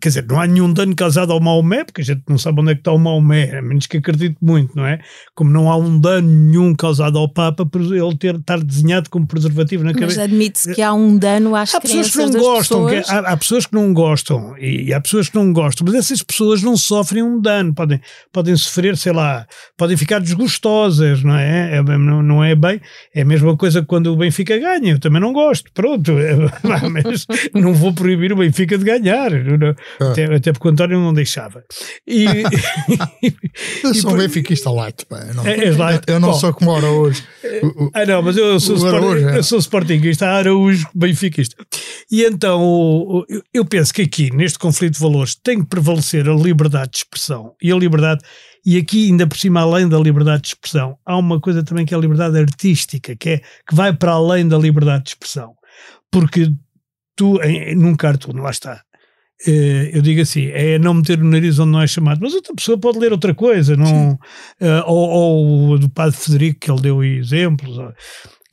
quer dizer, não há nenhum dano causado ao Maomé, porque a gente não sabe onde é que está o Maomé, a menos que acredite muito, não é? Como não há um dano nenhum causado ao Papa por ele ter, estar desenhado como preservativo na Mas cabeça. admite-se que há um dano às Há pessoas que não gostam, que- pessoas. há, há pessoas que não gostam e, há pessoas que não gostam, mas essas pessoas não sofrem um dano, podem, podem sofrer, sei lá, podem ficar desgostosas, não é? É, não, não é bem, é a mesma coisa que quando o Benfica ganha, eu também não gosto, pronto, (laughs) mas não vou proibir o Benfica de ganhar, não- Ah. até, até porque o António não deixava. E, (laughs) eu sou por- benfiquista light, pá. Eu não, É- és light? eu não Bom. sou como o Araújo. O- o- Ah, não, mas eu sou, O sport, Araújo, é. eu sou sportinguista, Araújo, benfiquista. E então, eu- penso que aqui, neste conflito de valores, tem que prevalecer a liberdade de expressão e a liberdade. E aqui, ainda por cima, além da liberdade de expressão, há uma coisa também que é a liberdade artística, que, é, que vai para além da liberdade de expressão. Porque tu, em, num cartoon, lá está, eh, eu digo assim, é não meter o nariz onde não é chamado, mas outra pessoa pode ler outra coisa, não, eh, ou, ou o do padre Federico, que ele deu aí exemplos, ou-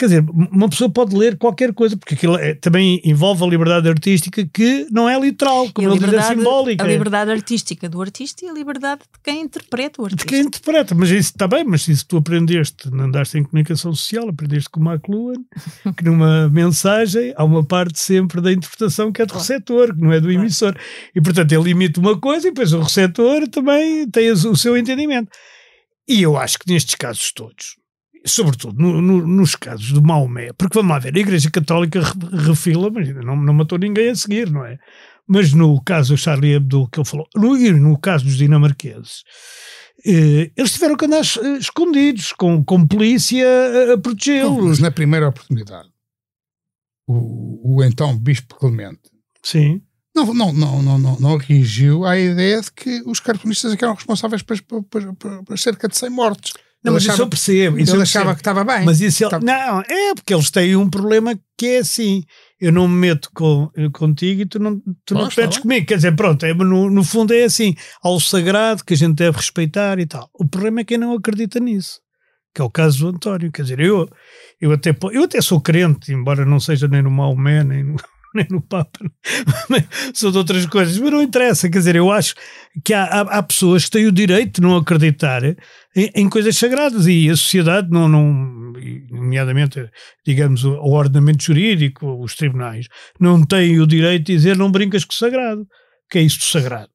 quer dizer, uma pessoa pode ler qualquer coisa, porque aquilo é- também envolve a liberdade artística que não é literal, como a ele diz, é liberdade, simbólica. a liberdade artística do artista e a liberdade de quem interpreta o de artista. quem interpreta, mas isso está bem, mas isso tu aprendeste, não andaste em comunicação social, aprendeste com o McLuhan, (laughs) que numa mensagem há uma parte sempre da interpretação que é do receptor, que não é do emissor. E portanto ele imita uma coisa e depois o receptor também tem o seu entendimento. E eu acho que nestes casos todos, sobretudo no- no- nos casos do Maomé, porque vamos lá ver, a Igreja Católica re- refila, mas não, não matou ninguém a seguir, não é? Mas no caso do Charlie Hebdo que ele falou, no, no caso dos dinamarqueses, eh, eles tiveram que andar eh, escondidos, com, com polícia a- a protegê-los. mas na primeira oportunidade, o, o então Bispo Clemente Sim. não, não, não, não, não, não reagiu à ideia de que os cartunistas eram responsáveis por, por, por- por cerca de 100 mortes. Não, Ele mas isso achava- eu percebo. Isso ele eu achava percebo. que estava bem. Mas isso ele- Tá- não, é porque eles têm um problema que é assim. Eu não me meto com, eu contigo e tu não, tu não te tá metes bem. comigo. Quer dizer, pronto, é, no, no fundo é assim. Há o sagrado que a gente deve respeitar e tal. O problema é quem não acredita nisso. Que é o caso do António. Quer dizer, eu, eu, até, eu até sou crente, embora não seja nem no Maomé, nem no, (laughs) nem no Papa, sou de outras coisas, mas não interessa. Quer dizer, eu acho que há, há, há pessoas que têm o direito de não acreditar em, em coisas sagradas e a sociedade, não, não, nomeadamente, digamos, o, o ordenamento jurídico, os tribunais, não têm o direito de dizer não brincas com o sagrado. que é isso do sagrado?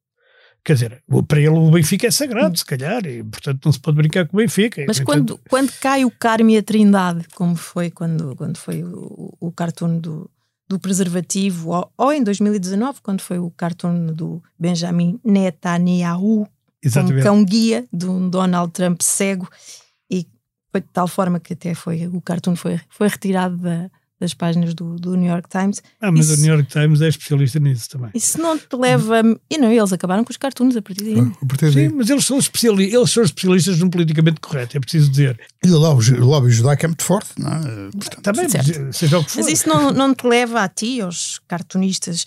Quer dizer, para ele o Benfica é sagrado, se calhar, e portanto não se pode brincar com o Benfica. Mas quando, entanto, quando cai o Carme e a Trindade, como foi quando, quando foi o, o cartoon do, do preservativo, ou, ou em 2019, quando foi o cartoon do Benjamin Netanyahu, um exatamente. cão-guia de um Donald Trump cego, e foi de tal forma que até foi, o cartoon foi, foi retirado da- das páginas do, do New York Times. Ah, mas isso- o New York Times é especialista nisso também. Isso não te leva. E não, eles acabaram com os cartoons a partir daí. A partir Sim, mas eles são, especiali eles são especialistas no politicamente correto, é preciso dizer. E o lobby, o lobby judaico é muito forte, não é? Portanto, Também, mas, seja o que for. Mas isso não, não te leva a ti, aos cartunistas,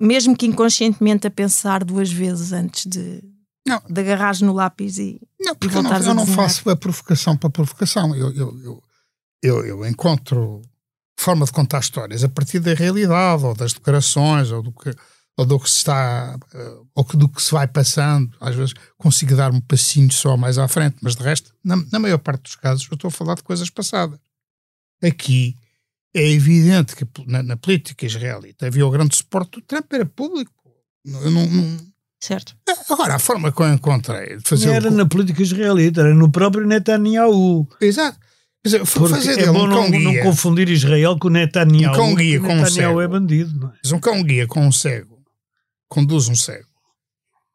mesmo que inconscientemente, a pensar duas vezes antes de, Não. De agarrares no lápis e. Não, porque eu não, a eu não faço a provocação para provocação. Eu, eu, eu, eu, encontro forma de contar histórias a partir da realidade, ou das declarações, ou do que, ou do que se está, eh, ou do que se vai passando. Às vezes consigo dar um passinho só mais à frente, mas de resto, na, na maior parte dos casos, eu estou a falar de coisas passadas. Aqui é evidente que na, na política israelita havia o grande suporte do Trump, era público. Eu não- não, Certo. Agora, a forma que eu encontrei de fazer. Não o era co- na política israelita, era no próprio Netanyahu. Exato. Quer dizer, fazer é bom um não, cão não guia, confundir Israel com Netanyahu. Um cão guia com um Netanyahu cego. é bandido, não é? mas um cão guia com um cego, conduz um cego,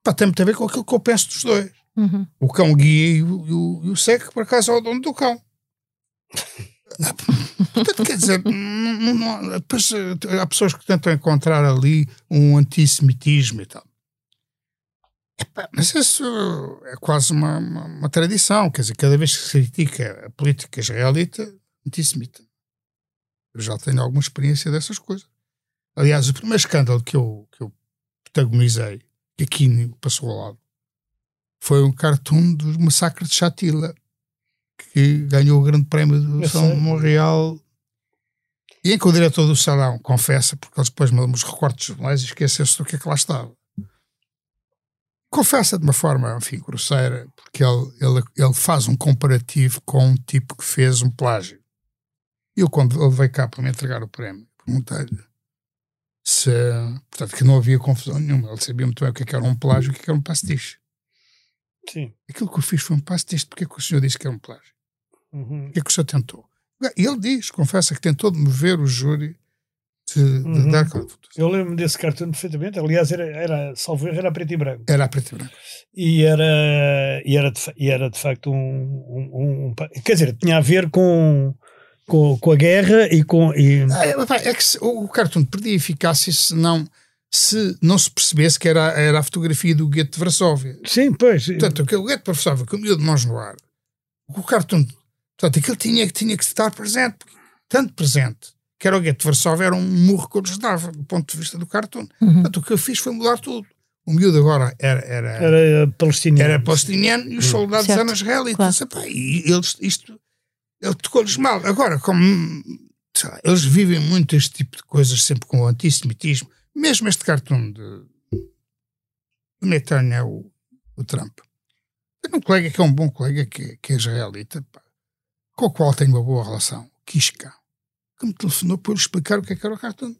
pá, tem muito a ver com aquilo que eu penso dos dois. Uhum. O cão guia e o, e o- e o cego, que por acaso é o dono do cão. Ah, Portanto, quer dizer, não- não- depois, eh, há pessoas que tentam encontrar ali um antissemitismo e tal. Epá, mas isso é quase uma, uma, uma tradição, quer dizer, cada vez que se critica a política israelita, antissemita. Eu já tenho alguma experiência dessas coisas. Aliás, o primeiro escândalo que eu, que eu protagonizei, que aqui passou ao lado, foi um cartoon do massacre de Chatila, que ganhou o grande prémio do São. Montreal. E em que o diretor do salão confessa, porque eles depois mandam os recortes jornais e esqueceu-se do que é que lá estava. Confessa de uma forma, enfim, grosseira, porque ele, ele, ele faz um comparativo com um tipo que fez um plágio. Eu, quando ele veio cá para me entregar o prémio, perguntei-lhe se, portanto, que não havia confusão nenhuma. Ele sabia muito bem o que é que era um plágio e o que é que era um pastiche. Sim. Aquilo que eu fiz foi um pastiche, porque é que o senhor disse que era um plágio? Uhum. O que é que o senhor tentou? E ele diz, confessa que tentou de mover o júri Uhum. dar conta. Eu lembro desse cartoon perfeitamente. Aliás, era, era salvo erro, era preto e branco. Era preto e branco. E era, e era, de, e era de facto um, um- um Quer dizer, tinha a ver com, com, com a guerra e com. E, Ah, é, é que se- o, o cartoon perdia eficácia se não se não se percebesse que era, era a fotografia do gueto de Varsóvia. sim, pois. Portanto, o gueto de Varsóvia, com o miúdo de nós no ar, o cartoon, portanto, aquilo tinha, tinha que estar presente, tanto presente, que era o gueto de Varsóvia, era um murro que eu lhes dava, do ponto de vista do cartoon. Uhum. Portanto, o que eu fiz foi mudar tudo. O miúdo agora era, era, era palestiniano. era palestiniano e os soldados Certo, eram israelitas. Epá, E eles, isto, ele tocou-lhes mal. Agora, como lá, eles vivem muito este tipo de coisas, sempre com o antissemitismo, mesmo este cartoon de, de Netanyahu, o Trump. Tenho um colega que é um bom colega, que, que é israelita, pá, com o qual tenho uma boa relação, Kishka, que me telefonou para eu explicar o que é que era o cartoon.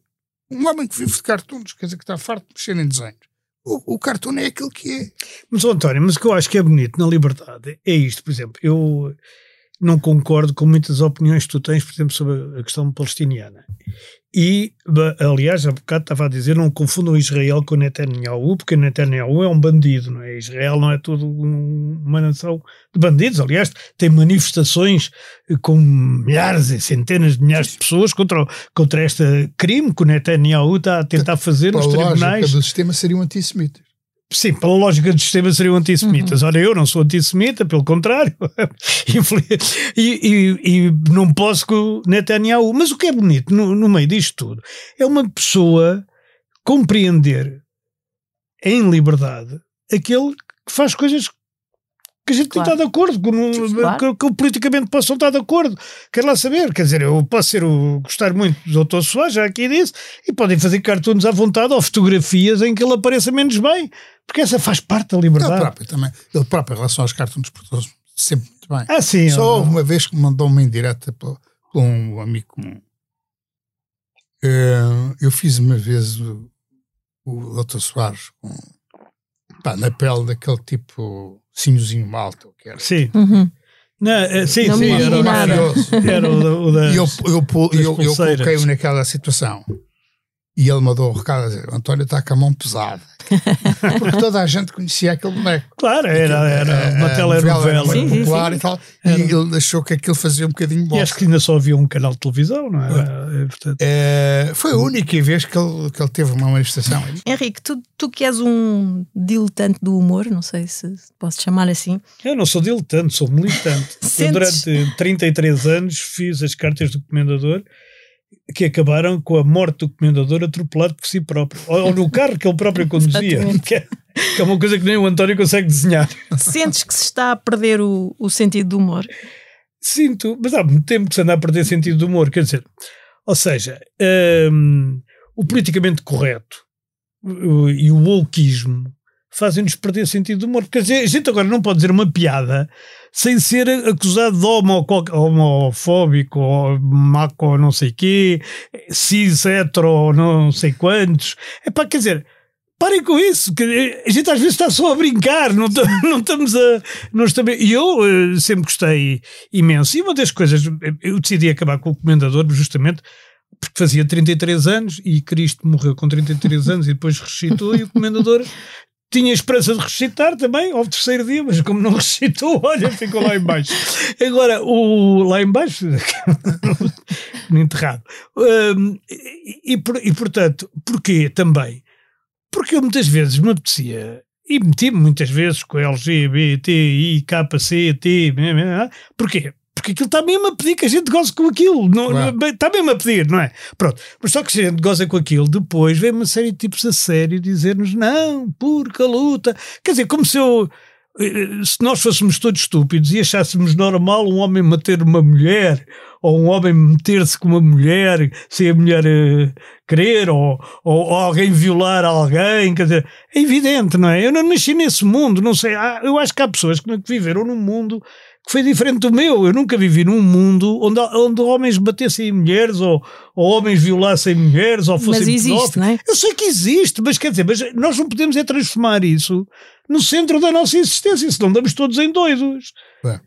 Um homem que vive de cartoons, quer dizer, que está farto de mexer em desenhos. O, o cartoon é aquilo que é. Mas, António, mas o que eu acho que é bonito na liberdade é isto, por exemplo, eu não concordo com muitas opiniões que tu tens, por exemplo, sobre a questão palestiniana. E, aliás, há bocado estava a dizer, não confundam Israel com Netanyahu, porque Netanyahu é um bandido, não é? Israel não é tudo um- uma nação de bandidos. Aliás, tem manifestações eh, com milhares e centenas de milhares de pessoas contra, o- contra este crime que o Netanyahu está a tentar fazer nos tribunais. do sistema seriam antissemitas. Sim, pela lógica do sistema seriam antissemitas. Ora, eu não sou antissemita, pelo contrário. (laughs) E, e- e não posso com o Netanyahu. Mas o que é bonito no, no meio disto tudo é uma pessoa compreender em liberdade aquele que faz coisas que a gente Claro. não está de acordo, que, não- Claro. que, que politicamente possam estar de acordo. Quero lá saber, quer dizer, eu posso ser o, gostar muito do Dr. Soares, já aqui disse, e podem fazer cartoons à vontade ou fotografias em que ele apareça menos bem, porque essa faz parte da Ele liberdade. próprio também. Ele próprio, em relação aos cartoons, portou-se sempre muito bem. Ah, sim. Só houve uma vez que me mandou uma indireta por, por um amigo comum. Eh, eu fiz uma vez o, o Dr. Soares com, pá, na pele daquele tipo sinhozinho malta, o que era. Sim. Uhum. Não, é, sim, Não sim, era, era, era o da. o da- E eu, eu, eu, eu pulseiras. coloquei-o naquela situação. E ele mandou o recado a dizer: o António está com a mão pesada. (laughs) Porque toda a gente conhecia aquele boneco. Claro, era, era uma A- a telenovela. era Sim, sim, popular sim. e tal. E ele achou que aquilo fazia um bocadinho E bom. acho que ainda só havia um canal de televisão, não é? É, portanto, É, foi a única vez que ele, que ele teve uma manifestação. Henrique, tu, tu que és um diletante do humor, não sei se posso chamar assim, eu não sou diletante, sou militante. eu (laughs) Sentes? durante 33 anos fiz as cartas do Comendador que acabaram com a morte do comendador atropelado por si próprio, ou, ou no carro que ele próprio conduzia, que é, que é, uma coisa que nem o António consegue desenhar. Sentes que se está a perder o, o sentido do humor? Sinto, mas há muito tempo que se anda a perder sentido do humor, quer dizer, ou seja, um, o politicamente correto o, e o wokeismo fazem-nos perder sentido do humor. Porque a gente agora não pode dizer uma piada sem ser acusado de homo, homofóbico, ou maco, não sei quê, cis, hetero, não sei quantos. É pá, quer dizer, parem com isso, que a gente às vezes está só a brincar, não, (laughs) não estamos a. Não estamos, e eu uh, sempre gostei imenso. E uma das coisas, eu decidi acabar com o comendador justamente porque fazia 33 anos e Cristo morreu com 33 anos e depois ressuscitou e o comendador tinha esperança de ressuscitar também ao terceiro dia, mas como não ressuscitou, olha, ficou lá embaixo. Agora, o, lá embaixo, enterrado. Um, e, e, e, portanto, porquê também? Porque eu muitas vezes me apetecia, e meti-me muitas vezes com LGBT, I, K, C, T, porquê? Porque aquilo está mesmo a pedir que a gente goze com aquilo. Não, claro. Está mesmo a pedir, não é? Pronto. Mas só que se a gente goza com aquilo, depois vem uma série de tipos a sério dizer-nos não, porque a luta. Quer dizer, como se eu. Eh, se nós fôssemos todos estúpidos e achássemos normal um homem matar uma mulher, ou um homem meter-se com uma mulher sem a mulher uh, querer, ou, ou, ou, alguém violar alguém, quer dizer, é evidente, não é? Eu não nasci nesse mundo, não sei. Há, eu acho que há pessoas que viveram num mundo que foi diferente do meu. Eu nunca vivi num mundo onde, onde homens batessem em mulheres ou, ou homens violassem mulheres ou fossem Mas existe, não é? Eu sei que existe, mas quer dizer, mas nós não podemos é transformar isso no centro da nossa existência, senão damos todos em doidos.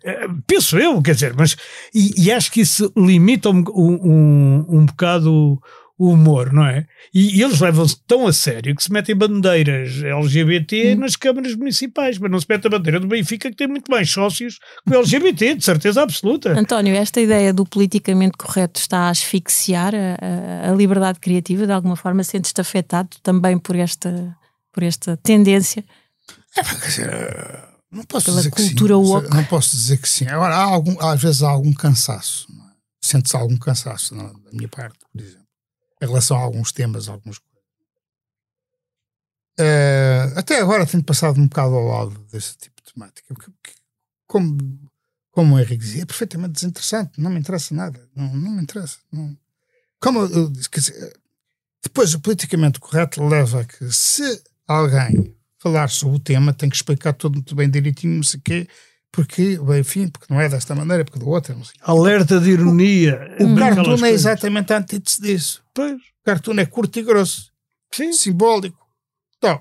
É. Penso eu, quer dizer, mas e, e acho que isso limita um, um, um bocado o humor, não é? E, e eles levam-se tão a sério que se metem bandeiras LGBT hum. nas câmaras municipais, mas não se mete a bandeira do Benfica, que tem muito mais sócios que o LGBT, de certeza absoluta. António, esta ideia do politicamente correto está a asfixiar a, a, a liberdade criativa, de alguma forma sentes-te afetado também por esta, por esta tendência? É, quer dizer, não posso Pela dizer cultura que sim. Woke. Não posso dizer que sim. Agora, há algum, às vezes há algum cansaço. É? Sente-se algum cansaço não, da minha parte, por exemplo em relação a alguns temas, algumas coisas. Uh, até agora tenho passado um bocado ao lado desse tipo de temática, como, como o Henrique dizia, é perfeitamente desinteressante, não me interessa nada, não, não me interessa. Não. Como eu disse, quer dizer, depois o politicamente correto leva a que se alguém falar sobre o tema tem que explicar tudo muito bem direitinho, não sei o quê, porque, bem, enfim, porque não é desta maneira, porque do outro. Alerta de ironia. O, o cartoon é exatamente a antítese disso. Pois. O cartoon é curto e grosso. Sim. Simbólico. Então,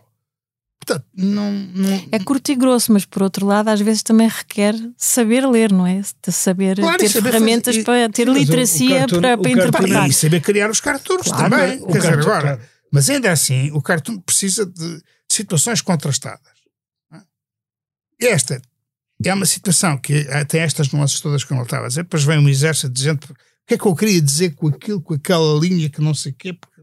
portanto, não, não... É curto e grosso, mas por outro lado, às vezes também requer saber ler, não é? De saber claro, ter saber ferramentas fazer... para ter literacia cartoon, para, para interpretar. E saber criar os cartoons claro, também. Quer dizer, agora, claro. Mas ainda assim, o cartoon precisa de situações contrastadas. É? Esta é uma situação que tem estas nuances todas que eu não estava a dizer, depois vem um exército de gente, o que é que eu queria dizer com aquilo, com aquela linha que não sei o quê, porque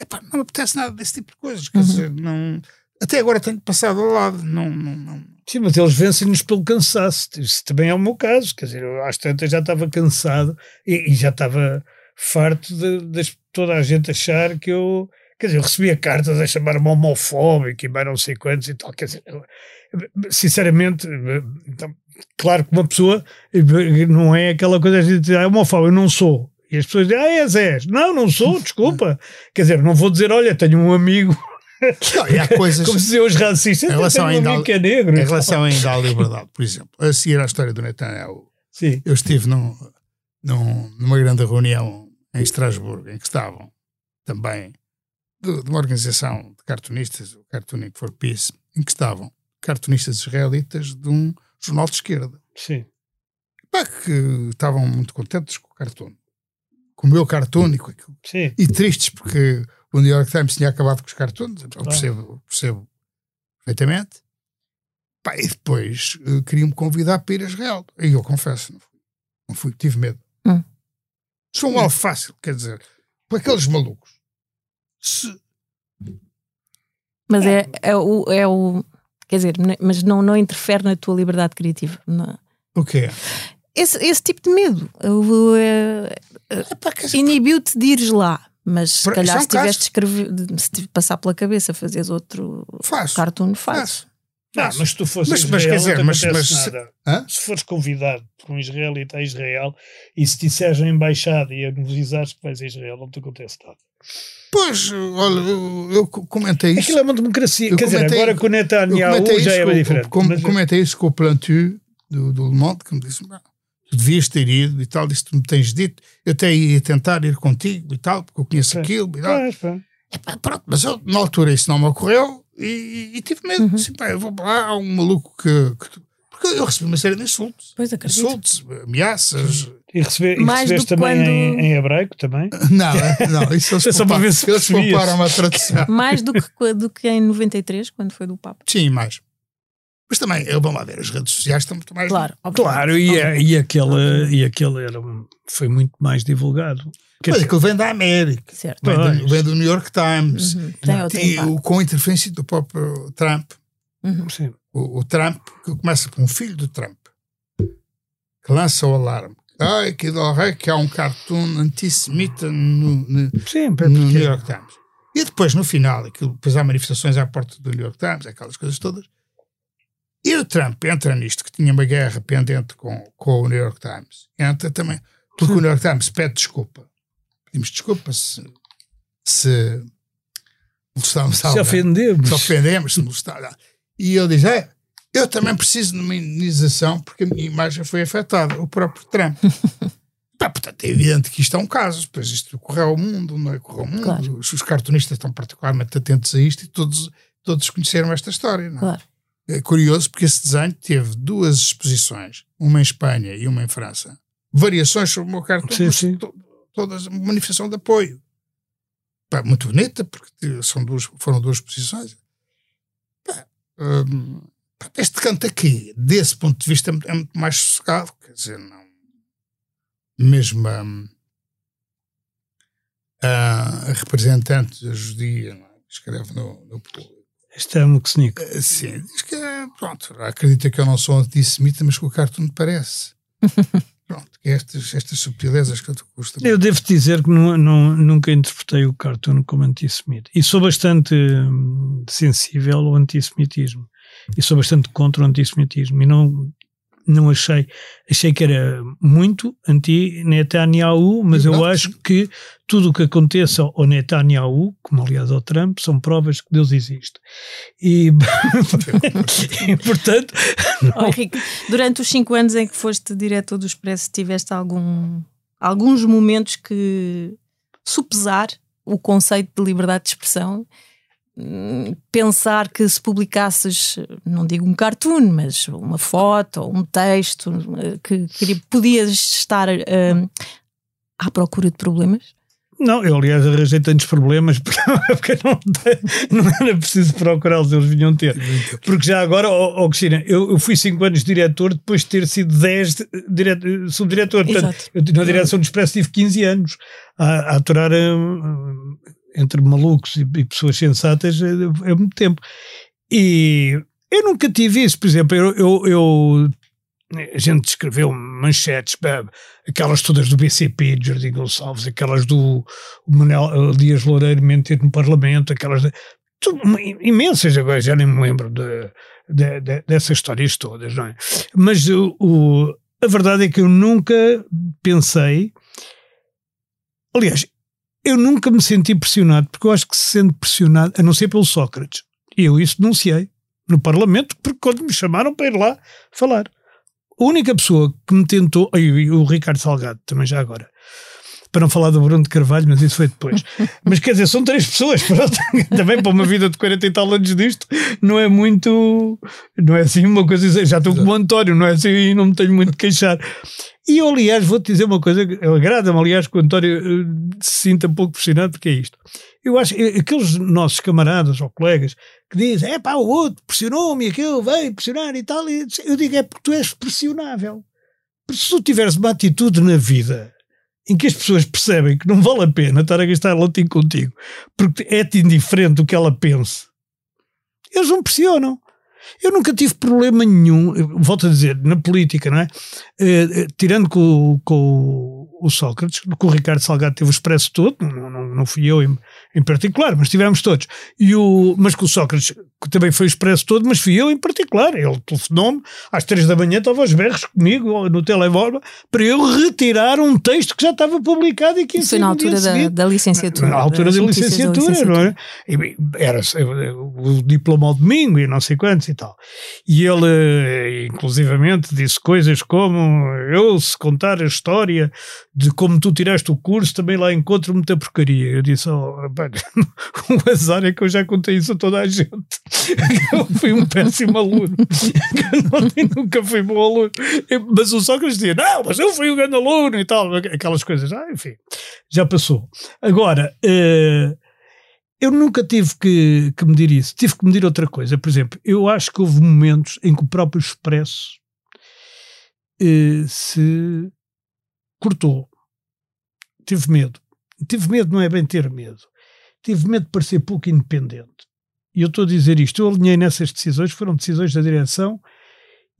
epá, não me apetece nada desse tipo de coisas, quer uhum. dizer, não, até agora tenho passado ao lado, não, não, não. Sim, mas eles vencem-nos pelo cansaço, isso também é o meu caso, quer dizer, eu às tantas já estava cansado e, e já estava farto de, de, toda a gente achar que eu, quer dizer, eu recebia cartas a chamar-me homofóbico e mais não sei quantos e tal, quer dizer, eu, sinceramente, então, claro que uma pessoa não é aquela coisa de dizer, ah, é homofóbico, eu não sou. E as pessoas dizem, ah, és, és. Não, não sou, (laughs) desculpa. Quer dizer, não vou dizer, olha, tenho um amigo. Não, coisas. (laughs) Como se os racistas. Em relação, um ainda, que é negro, em relação ainda à liberdade, por exemplo, a seguir à história do Netanyahu, Sim. eu estive num, num, numa grande reunião em Estrasburgo, em que estavam também de, de uma organização de cartunistas, o Cartooning for Peace, em que estavam cartunistas israelitas de um jornal de esquerda. Sim. Pá, que estavam muito contentes com o cartoon. Com o meu cartoon e com aquilo. Sim. E tristes porque o New York Times tinha acabado com os cartoons. Claro. Percebo, percebo perfeitamente. Pá, e depois uh, queriam-me convidar para ir a Israel. E eu confesso, não fui. Não fui, tive medo. Hum. Sou um alvo fácil, quer dizer, para aqueles malucos. Se... Mas é, é, o, é o Quer dizer, mas não, não interfere na tua liberdade criativa. Não. O quê? esse, esse tipo de medo uh, uh, inibiu-te de ires lá. Mas se Por- calhar é um se tivesse caso. de escrever, de- se te passar pela cabeça fazeres outro Faço. cartoon, faz. Não, mas se tu fores Mas- a mas Israel, quer dizer, mas- mas se-? Se fores convidado por um israelita a Israel e se disseres à embaixada e avisares que vais a Israel, não te acontece nada. Pois, olha, eu, comentei isso. Aquilo é uma democracia. Eu Quer dizer, comentei- agora com o Netanyahu já é diferente. com- mas- comentei isso com o Plantu do, do Le Monde, que me disse: "Não, tu devias ter ido e tal, disse: tu me tens dito, eu até ia tentar ir contigo e tal, porque eu conheço aquilo e tal. Pois, pois. Epá, pronto, mas eu, na altura isso não me ocorreu e, e tive medo. Uhum. Disse, pá, eu vou para lá, há um maluco que, que- Porque eu recebi uma série de insultos. Pois acredito. Insultos, ameaças. E, receber, e Mais do recebeste que também quando- em, em hebraico também? (laughs) Não, não, isso eles (laughs) É só para ver se Eles pouparam a tradução. Mais do que, do que em 93, quando foi do Papa. Sim, mais. Mas também, vamos lá ver, as redes sociais estão muito mais. Claro, obviamente. Claro, e, é- e aquele, e aquele era, foi muito mais divulgado. Quer Mas dizer, aquilo vem da América, Certo. vem do, vem do New York Times, Uhum. Tem e o, com a interferência do próprio Trump. Uhum. O, o Trump, que começa com um filho do Trump, que lança o alarme. Ai, que rei, que há um cartoon antissemita no, no, Sim, no porque- New York Times. E depois, no final, aquilo, depois há manifestações à porta do New York Times, aquelas coisas todas. E o Trump entra nisto, que tinha uma guerra pendente com, com o New York Times. Entra também, porque o New York Times pede desculpa. Pedimos desculpa se, se molestámos se ofendemos. Se ofendemos, se. E ele diz: é, eu também preciso de uma indenização porque a minha imagem foi afetada, o próprio Trump. (laughs) Pá, portanto, é evidente que isto é um caso, pois isto correu ao mundo, não é? Correu ao mundo. Claro. Os, os cartunistas estão particularmente atentos a isto e todos, todos conheceram esta história. Não é? Claro. É curioso porque esse desenho teve duas exposições, uma em Espanha e uma em França. Variações sobre o meu cartão, Sim, sim. to- todas uma manifestação de apoio. Pá, muito bonita, porque são duas, foram duas exposições. Pá, hum, pá, este canto aqui, desse ponto de vista, é muito- mais sossegado, quer dizer, não. Mesmo hum, a, a representante da judia, não é? escreve no, no público. Este é um Muxnick. Eh, Sim, diz que é, pronto, acredita que eu não sou antissemita, mas que o cartoon parece. (laughs) pronto, é estas, estas subtilezas que eu te custa. Eu devo dizer que nu- nu- nunca interpretei o cartoon como antissemita. E sou bastante hum, sensível ao antissemitismo. E sou bastante contra o antissemitismo. E não, não achei. Achei que era muito anti-Netanyahu, mas eu acho que tudo o que aconteça ao Netanyahu, como aliás ao Trump, são provas que Deus existe. E, (laughs) e portanto, Oh, Henrique, durante os cinco anos em que foste diretor do Expresso, tiveste algum, alguns momentos que supesar o conceito de liberdade de expressão? Pensar que se publicasses, não digo um cartoon, mas uma foto ou um texto, eh, que, que podias estar eh, à procura de problemas? Não, eu aliás arranjei tantos problemas (laughs) porque, não, não era preciso procurá-los, eles vinham ter. Porque já agora, ó ó, Cristina, eu, eu fui 5 anos diretor depois de ter sido 10 dire- subdiretor. Portanto, eu na direção do Expresso tive 15 anos a, a aturar hum, entre malucos e, e pessoas sensatas é, é muito tempo. E eu nunca tive isso, por exemplo, eu, eu, eu- a gente escreveu manchetes, aquelas todas do BCP, de Jardim Gonçalves, aquelas do Manuel eh, Dias Loureiro mentir no Parlamento, aquelas de- imensas agora, já nem me lembro de, de- de- dessas histórias todas, não é? Mas o, o- a verdade é que eu nunca pensei, aliás, eu nunca me senti pressionado, porque eu acho que se sente pressionado, a não ser pelo Sócrates, e eu isso denunciei no Parlamento, porque quando me chamaram para ir lá falar. A única pessoa que me tentou, e o Ricardo Salgado, também já agora, para não falar do Bruno de Carvalho, mas isso foi depois. (laughs) mas quer dizer, são três pessoas, (laughs) pronto, também para uma vida de 40 e tal anos disto, não é muito, não é assim uma coisa, já estou como o António, não é assim, e não me tenho muito de queixar. E eu, aliás, vou-te dizer uma coisa, agrada-me, aliás, que o António eh, se sinta um pouco pressionado, porque é isto. Eu acho que aqueles nossos camaradas ou colegas que dizem, é pá, o outro pressionou-me, aquele veio pressionar e tal, eu digo, é porque tu és pressionável. Porque se tu tiveres uma atitude na vida em que as pessoas percebem que não vale a pena estar a gastar latim contigo, porque é-te indiferente o que ela pense, eles não pressionam. Eu nunca tive problema nenhum, volto a dizer, na política, não é? Uh, tirando com, com o Sócrates, com o Ricardo Salgado teve o expresso todo, não, não, não fui eu em, em, particular, mas tivemos todos. E o, mas com o Sócrates também foi o expresso todo, mas fui eu em particular. Ele telefonou-me às três da manhã, estava aos berros comigo no telemóvel para eu retirar um texto que já estava publicado e que Isso foi na altura da, da, licenciatura. Na altura da licenciatura, da licenciatura, não é? Era o diploma ao domingo e não sei quantos e tal. E ele, inclusivamente, disse coisas como: Eu, se contar a história de como tu tiraste o curso, também lá encontro muita porcaria. Eu disse: oh, (laughs) o azar é que eu já contei isso a toda a gente. (laughs) eu fui um péssimo aluno. eu (laughs) nunca fui bom aluno. Mas o Sócrates dizia: Não, mas eu fui um grande aluno e tal. Aquelas coisas. Ah, enfim, já passou. Agora. Uh, eu nunca tive que, que, medir isso. Tive que medir outra coisa. Por exemplo, eu acho que houve momentos em que o próprio Expresso eh, se cortou. Tive medo. Tive medo, não é bem ter medo. Tive medo de parecer pouco independente. E eu estou a dizer isto. Eu alinhei nessas decisões, foram decisões da direção,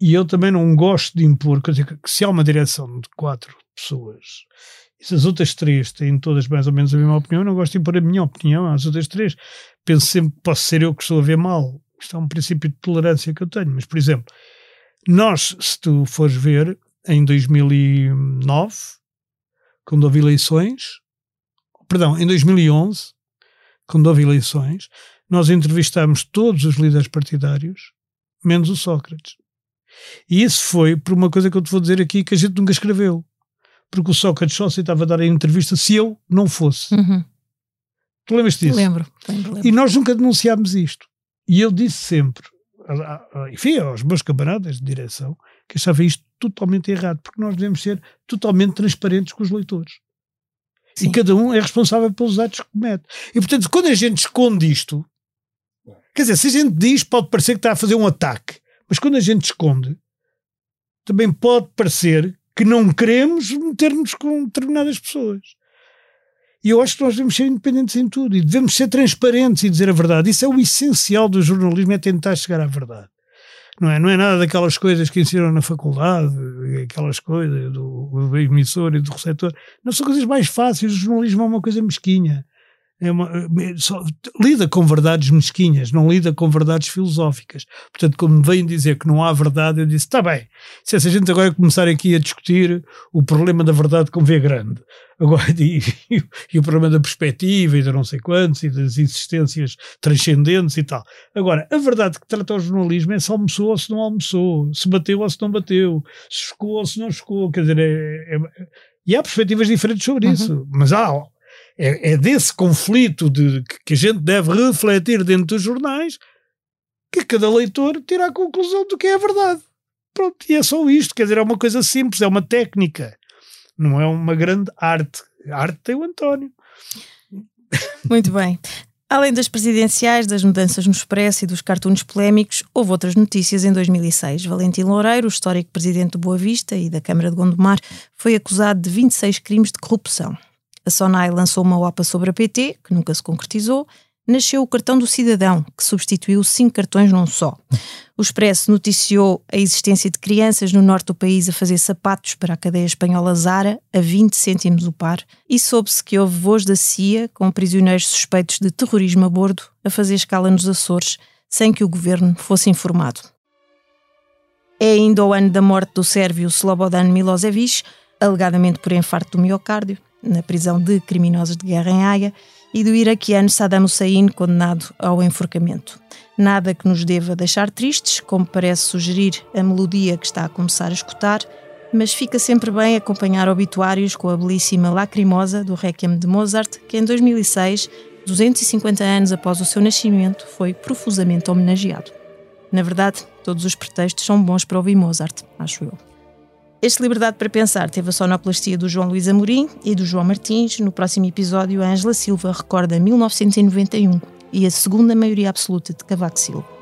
e eu também não gosto de impor. Quer dizer, que se há uma direção de quatro pessoas e se as outras três têm todas mais ou menos a mesma opinião, eu não gosto de impor a minha opinião às outras três. Penso sempre que posso ser eu que estou a ver mal. Isto é um princípio de tolerância que eu tenho. Mas, por exemplo, nós, se tu fores ver, em 2009, quando houve eleições, perdão, em 2011, quando houve eleições, nós entrevistámos todos os líderes partidários, menos o Sócrates. E isso foi por uma coisa que eu te vou dizer aqui que a gente nunca escreveu. Porque o Sócrates só aceitava dar a entrevista se eu não fosse. Uhum. Tu lembras disso? Lembro, lembro, lembro. E nós nunca denunciámos isto. E eu disse sempre, enfim, aos meus camaradas de direção, que achava isto totalmente errado, porque nós devemos ser totalmente transparentes com os leitores. Sim. E cada um é responsável pelos atos que comete. E portanto, quando a gente esconde isto, quer dizer, se a gente diz, pode parecer que está a fazer um ataque, mas quando a gente esconde, também pode parecer que não queremos meter-nos com determinadas pessoas. E eu acho que nós devemos ser independentes em tudo e devemos ser transparentes e dizer a verdade. Isso é o essencial do jornalismo, é tentar chegar à verdade não é? Não é nada daquelas coisas que ensinam na faculdade, aquelas coisas do, do emissor e do receptor. Não são coisas mais fáceis. O jornalismo é uma coisa mesquinha. É uma, é, só, lida com verdades mesquinhas, não lida com verdades filosóficas. Portanto, quando me vêm dizer que não há verdade, eu disse: está bem, se essa gente agora começar aqui a discutir o problema da verdade com V grande, agora, e, (laughs) e, e, o problema da perspectiva e de não sei quantos, e das existências transcendentes e tal. Agora, a verdade que trata o jornalismo é se almoçou ou se não almoçou, se bateu ou se não bateu, se chocou ou se não chocou. Quer dizer, é, é, e há perspectivas diferentes sobre uhum. isso, mas há é, é desse conflito de, que a gente deve refletir dentro dos jornais que cada leitor tira a conclusão do que é a verdade. Pronto, e é só isto, quer dizer, é uma coisa simples, é uma técnica, não é uma grande arte. A arte tem o António. Muito bem. Além das presidenciais, das mudanças no Expresso e dos cartoons polémicos, houve outras notícias em 2006. Valentim Loureiro, histórico presidente do Boa Vista e da Câmara de Gondomar, foi acusado de 26 crimes de corrupção. A Sonai lançou uma OPA sobre a PT, que nunca se concretizou. Nasceu o cartão do cidadão, que substituiu cinco cartões num só. O Expresso noticiou a existência de crianças no norte do país a fazer sapatos para a cadeia espanhola Zara a 20 cêntimos o par e soube-se que houve voos da CIA com prisioneiros suspeitos de terrorismo a bordo a fazer escala nos Açores sem que o governo fosse informado. É ainda o ano da morte do sérvio Slobodan Milosevic, alegadamente por infarto do miocárdio, na prisão de criminosos de guerra em Haia, e do iraquiano Saddam Hussein, condenado ao enforcamento. Nada que nos deva deixar tristes, como parece sugerir a melodia que está a começar a escutar, mas fica sempre bem acompanhar obituários com a belíssima Lacrimosa do Requiem de Mozart, que em 2006, 250 anos após o seu nascimento, foi profusamente homenageado. Na verdade, todos os pretextos são bons para ouvir Mozart, acho eu. Este Liberdade para Pensar teve a sonoplastia do João Luís Amorim e do João Martins. No próximo episódio, a Ângela Silva recorda 1991 e a segunda maioria absoluta de Cavaco Silva.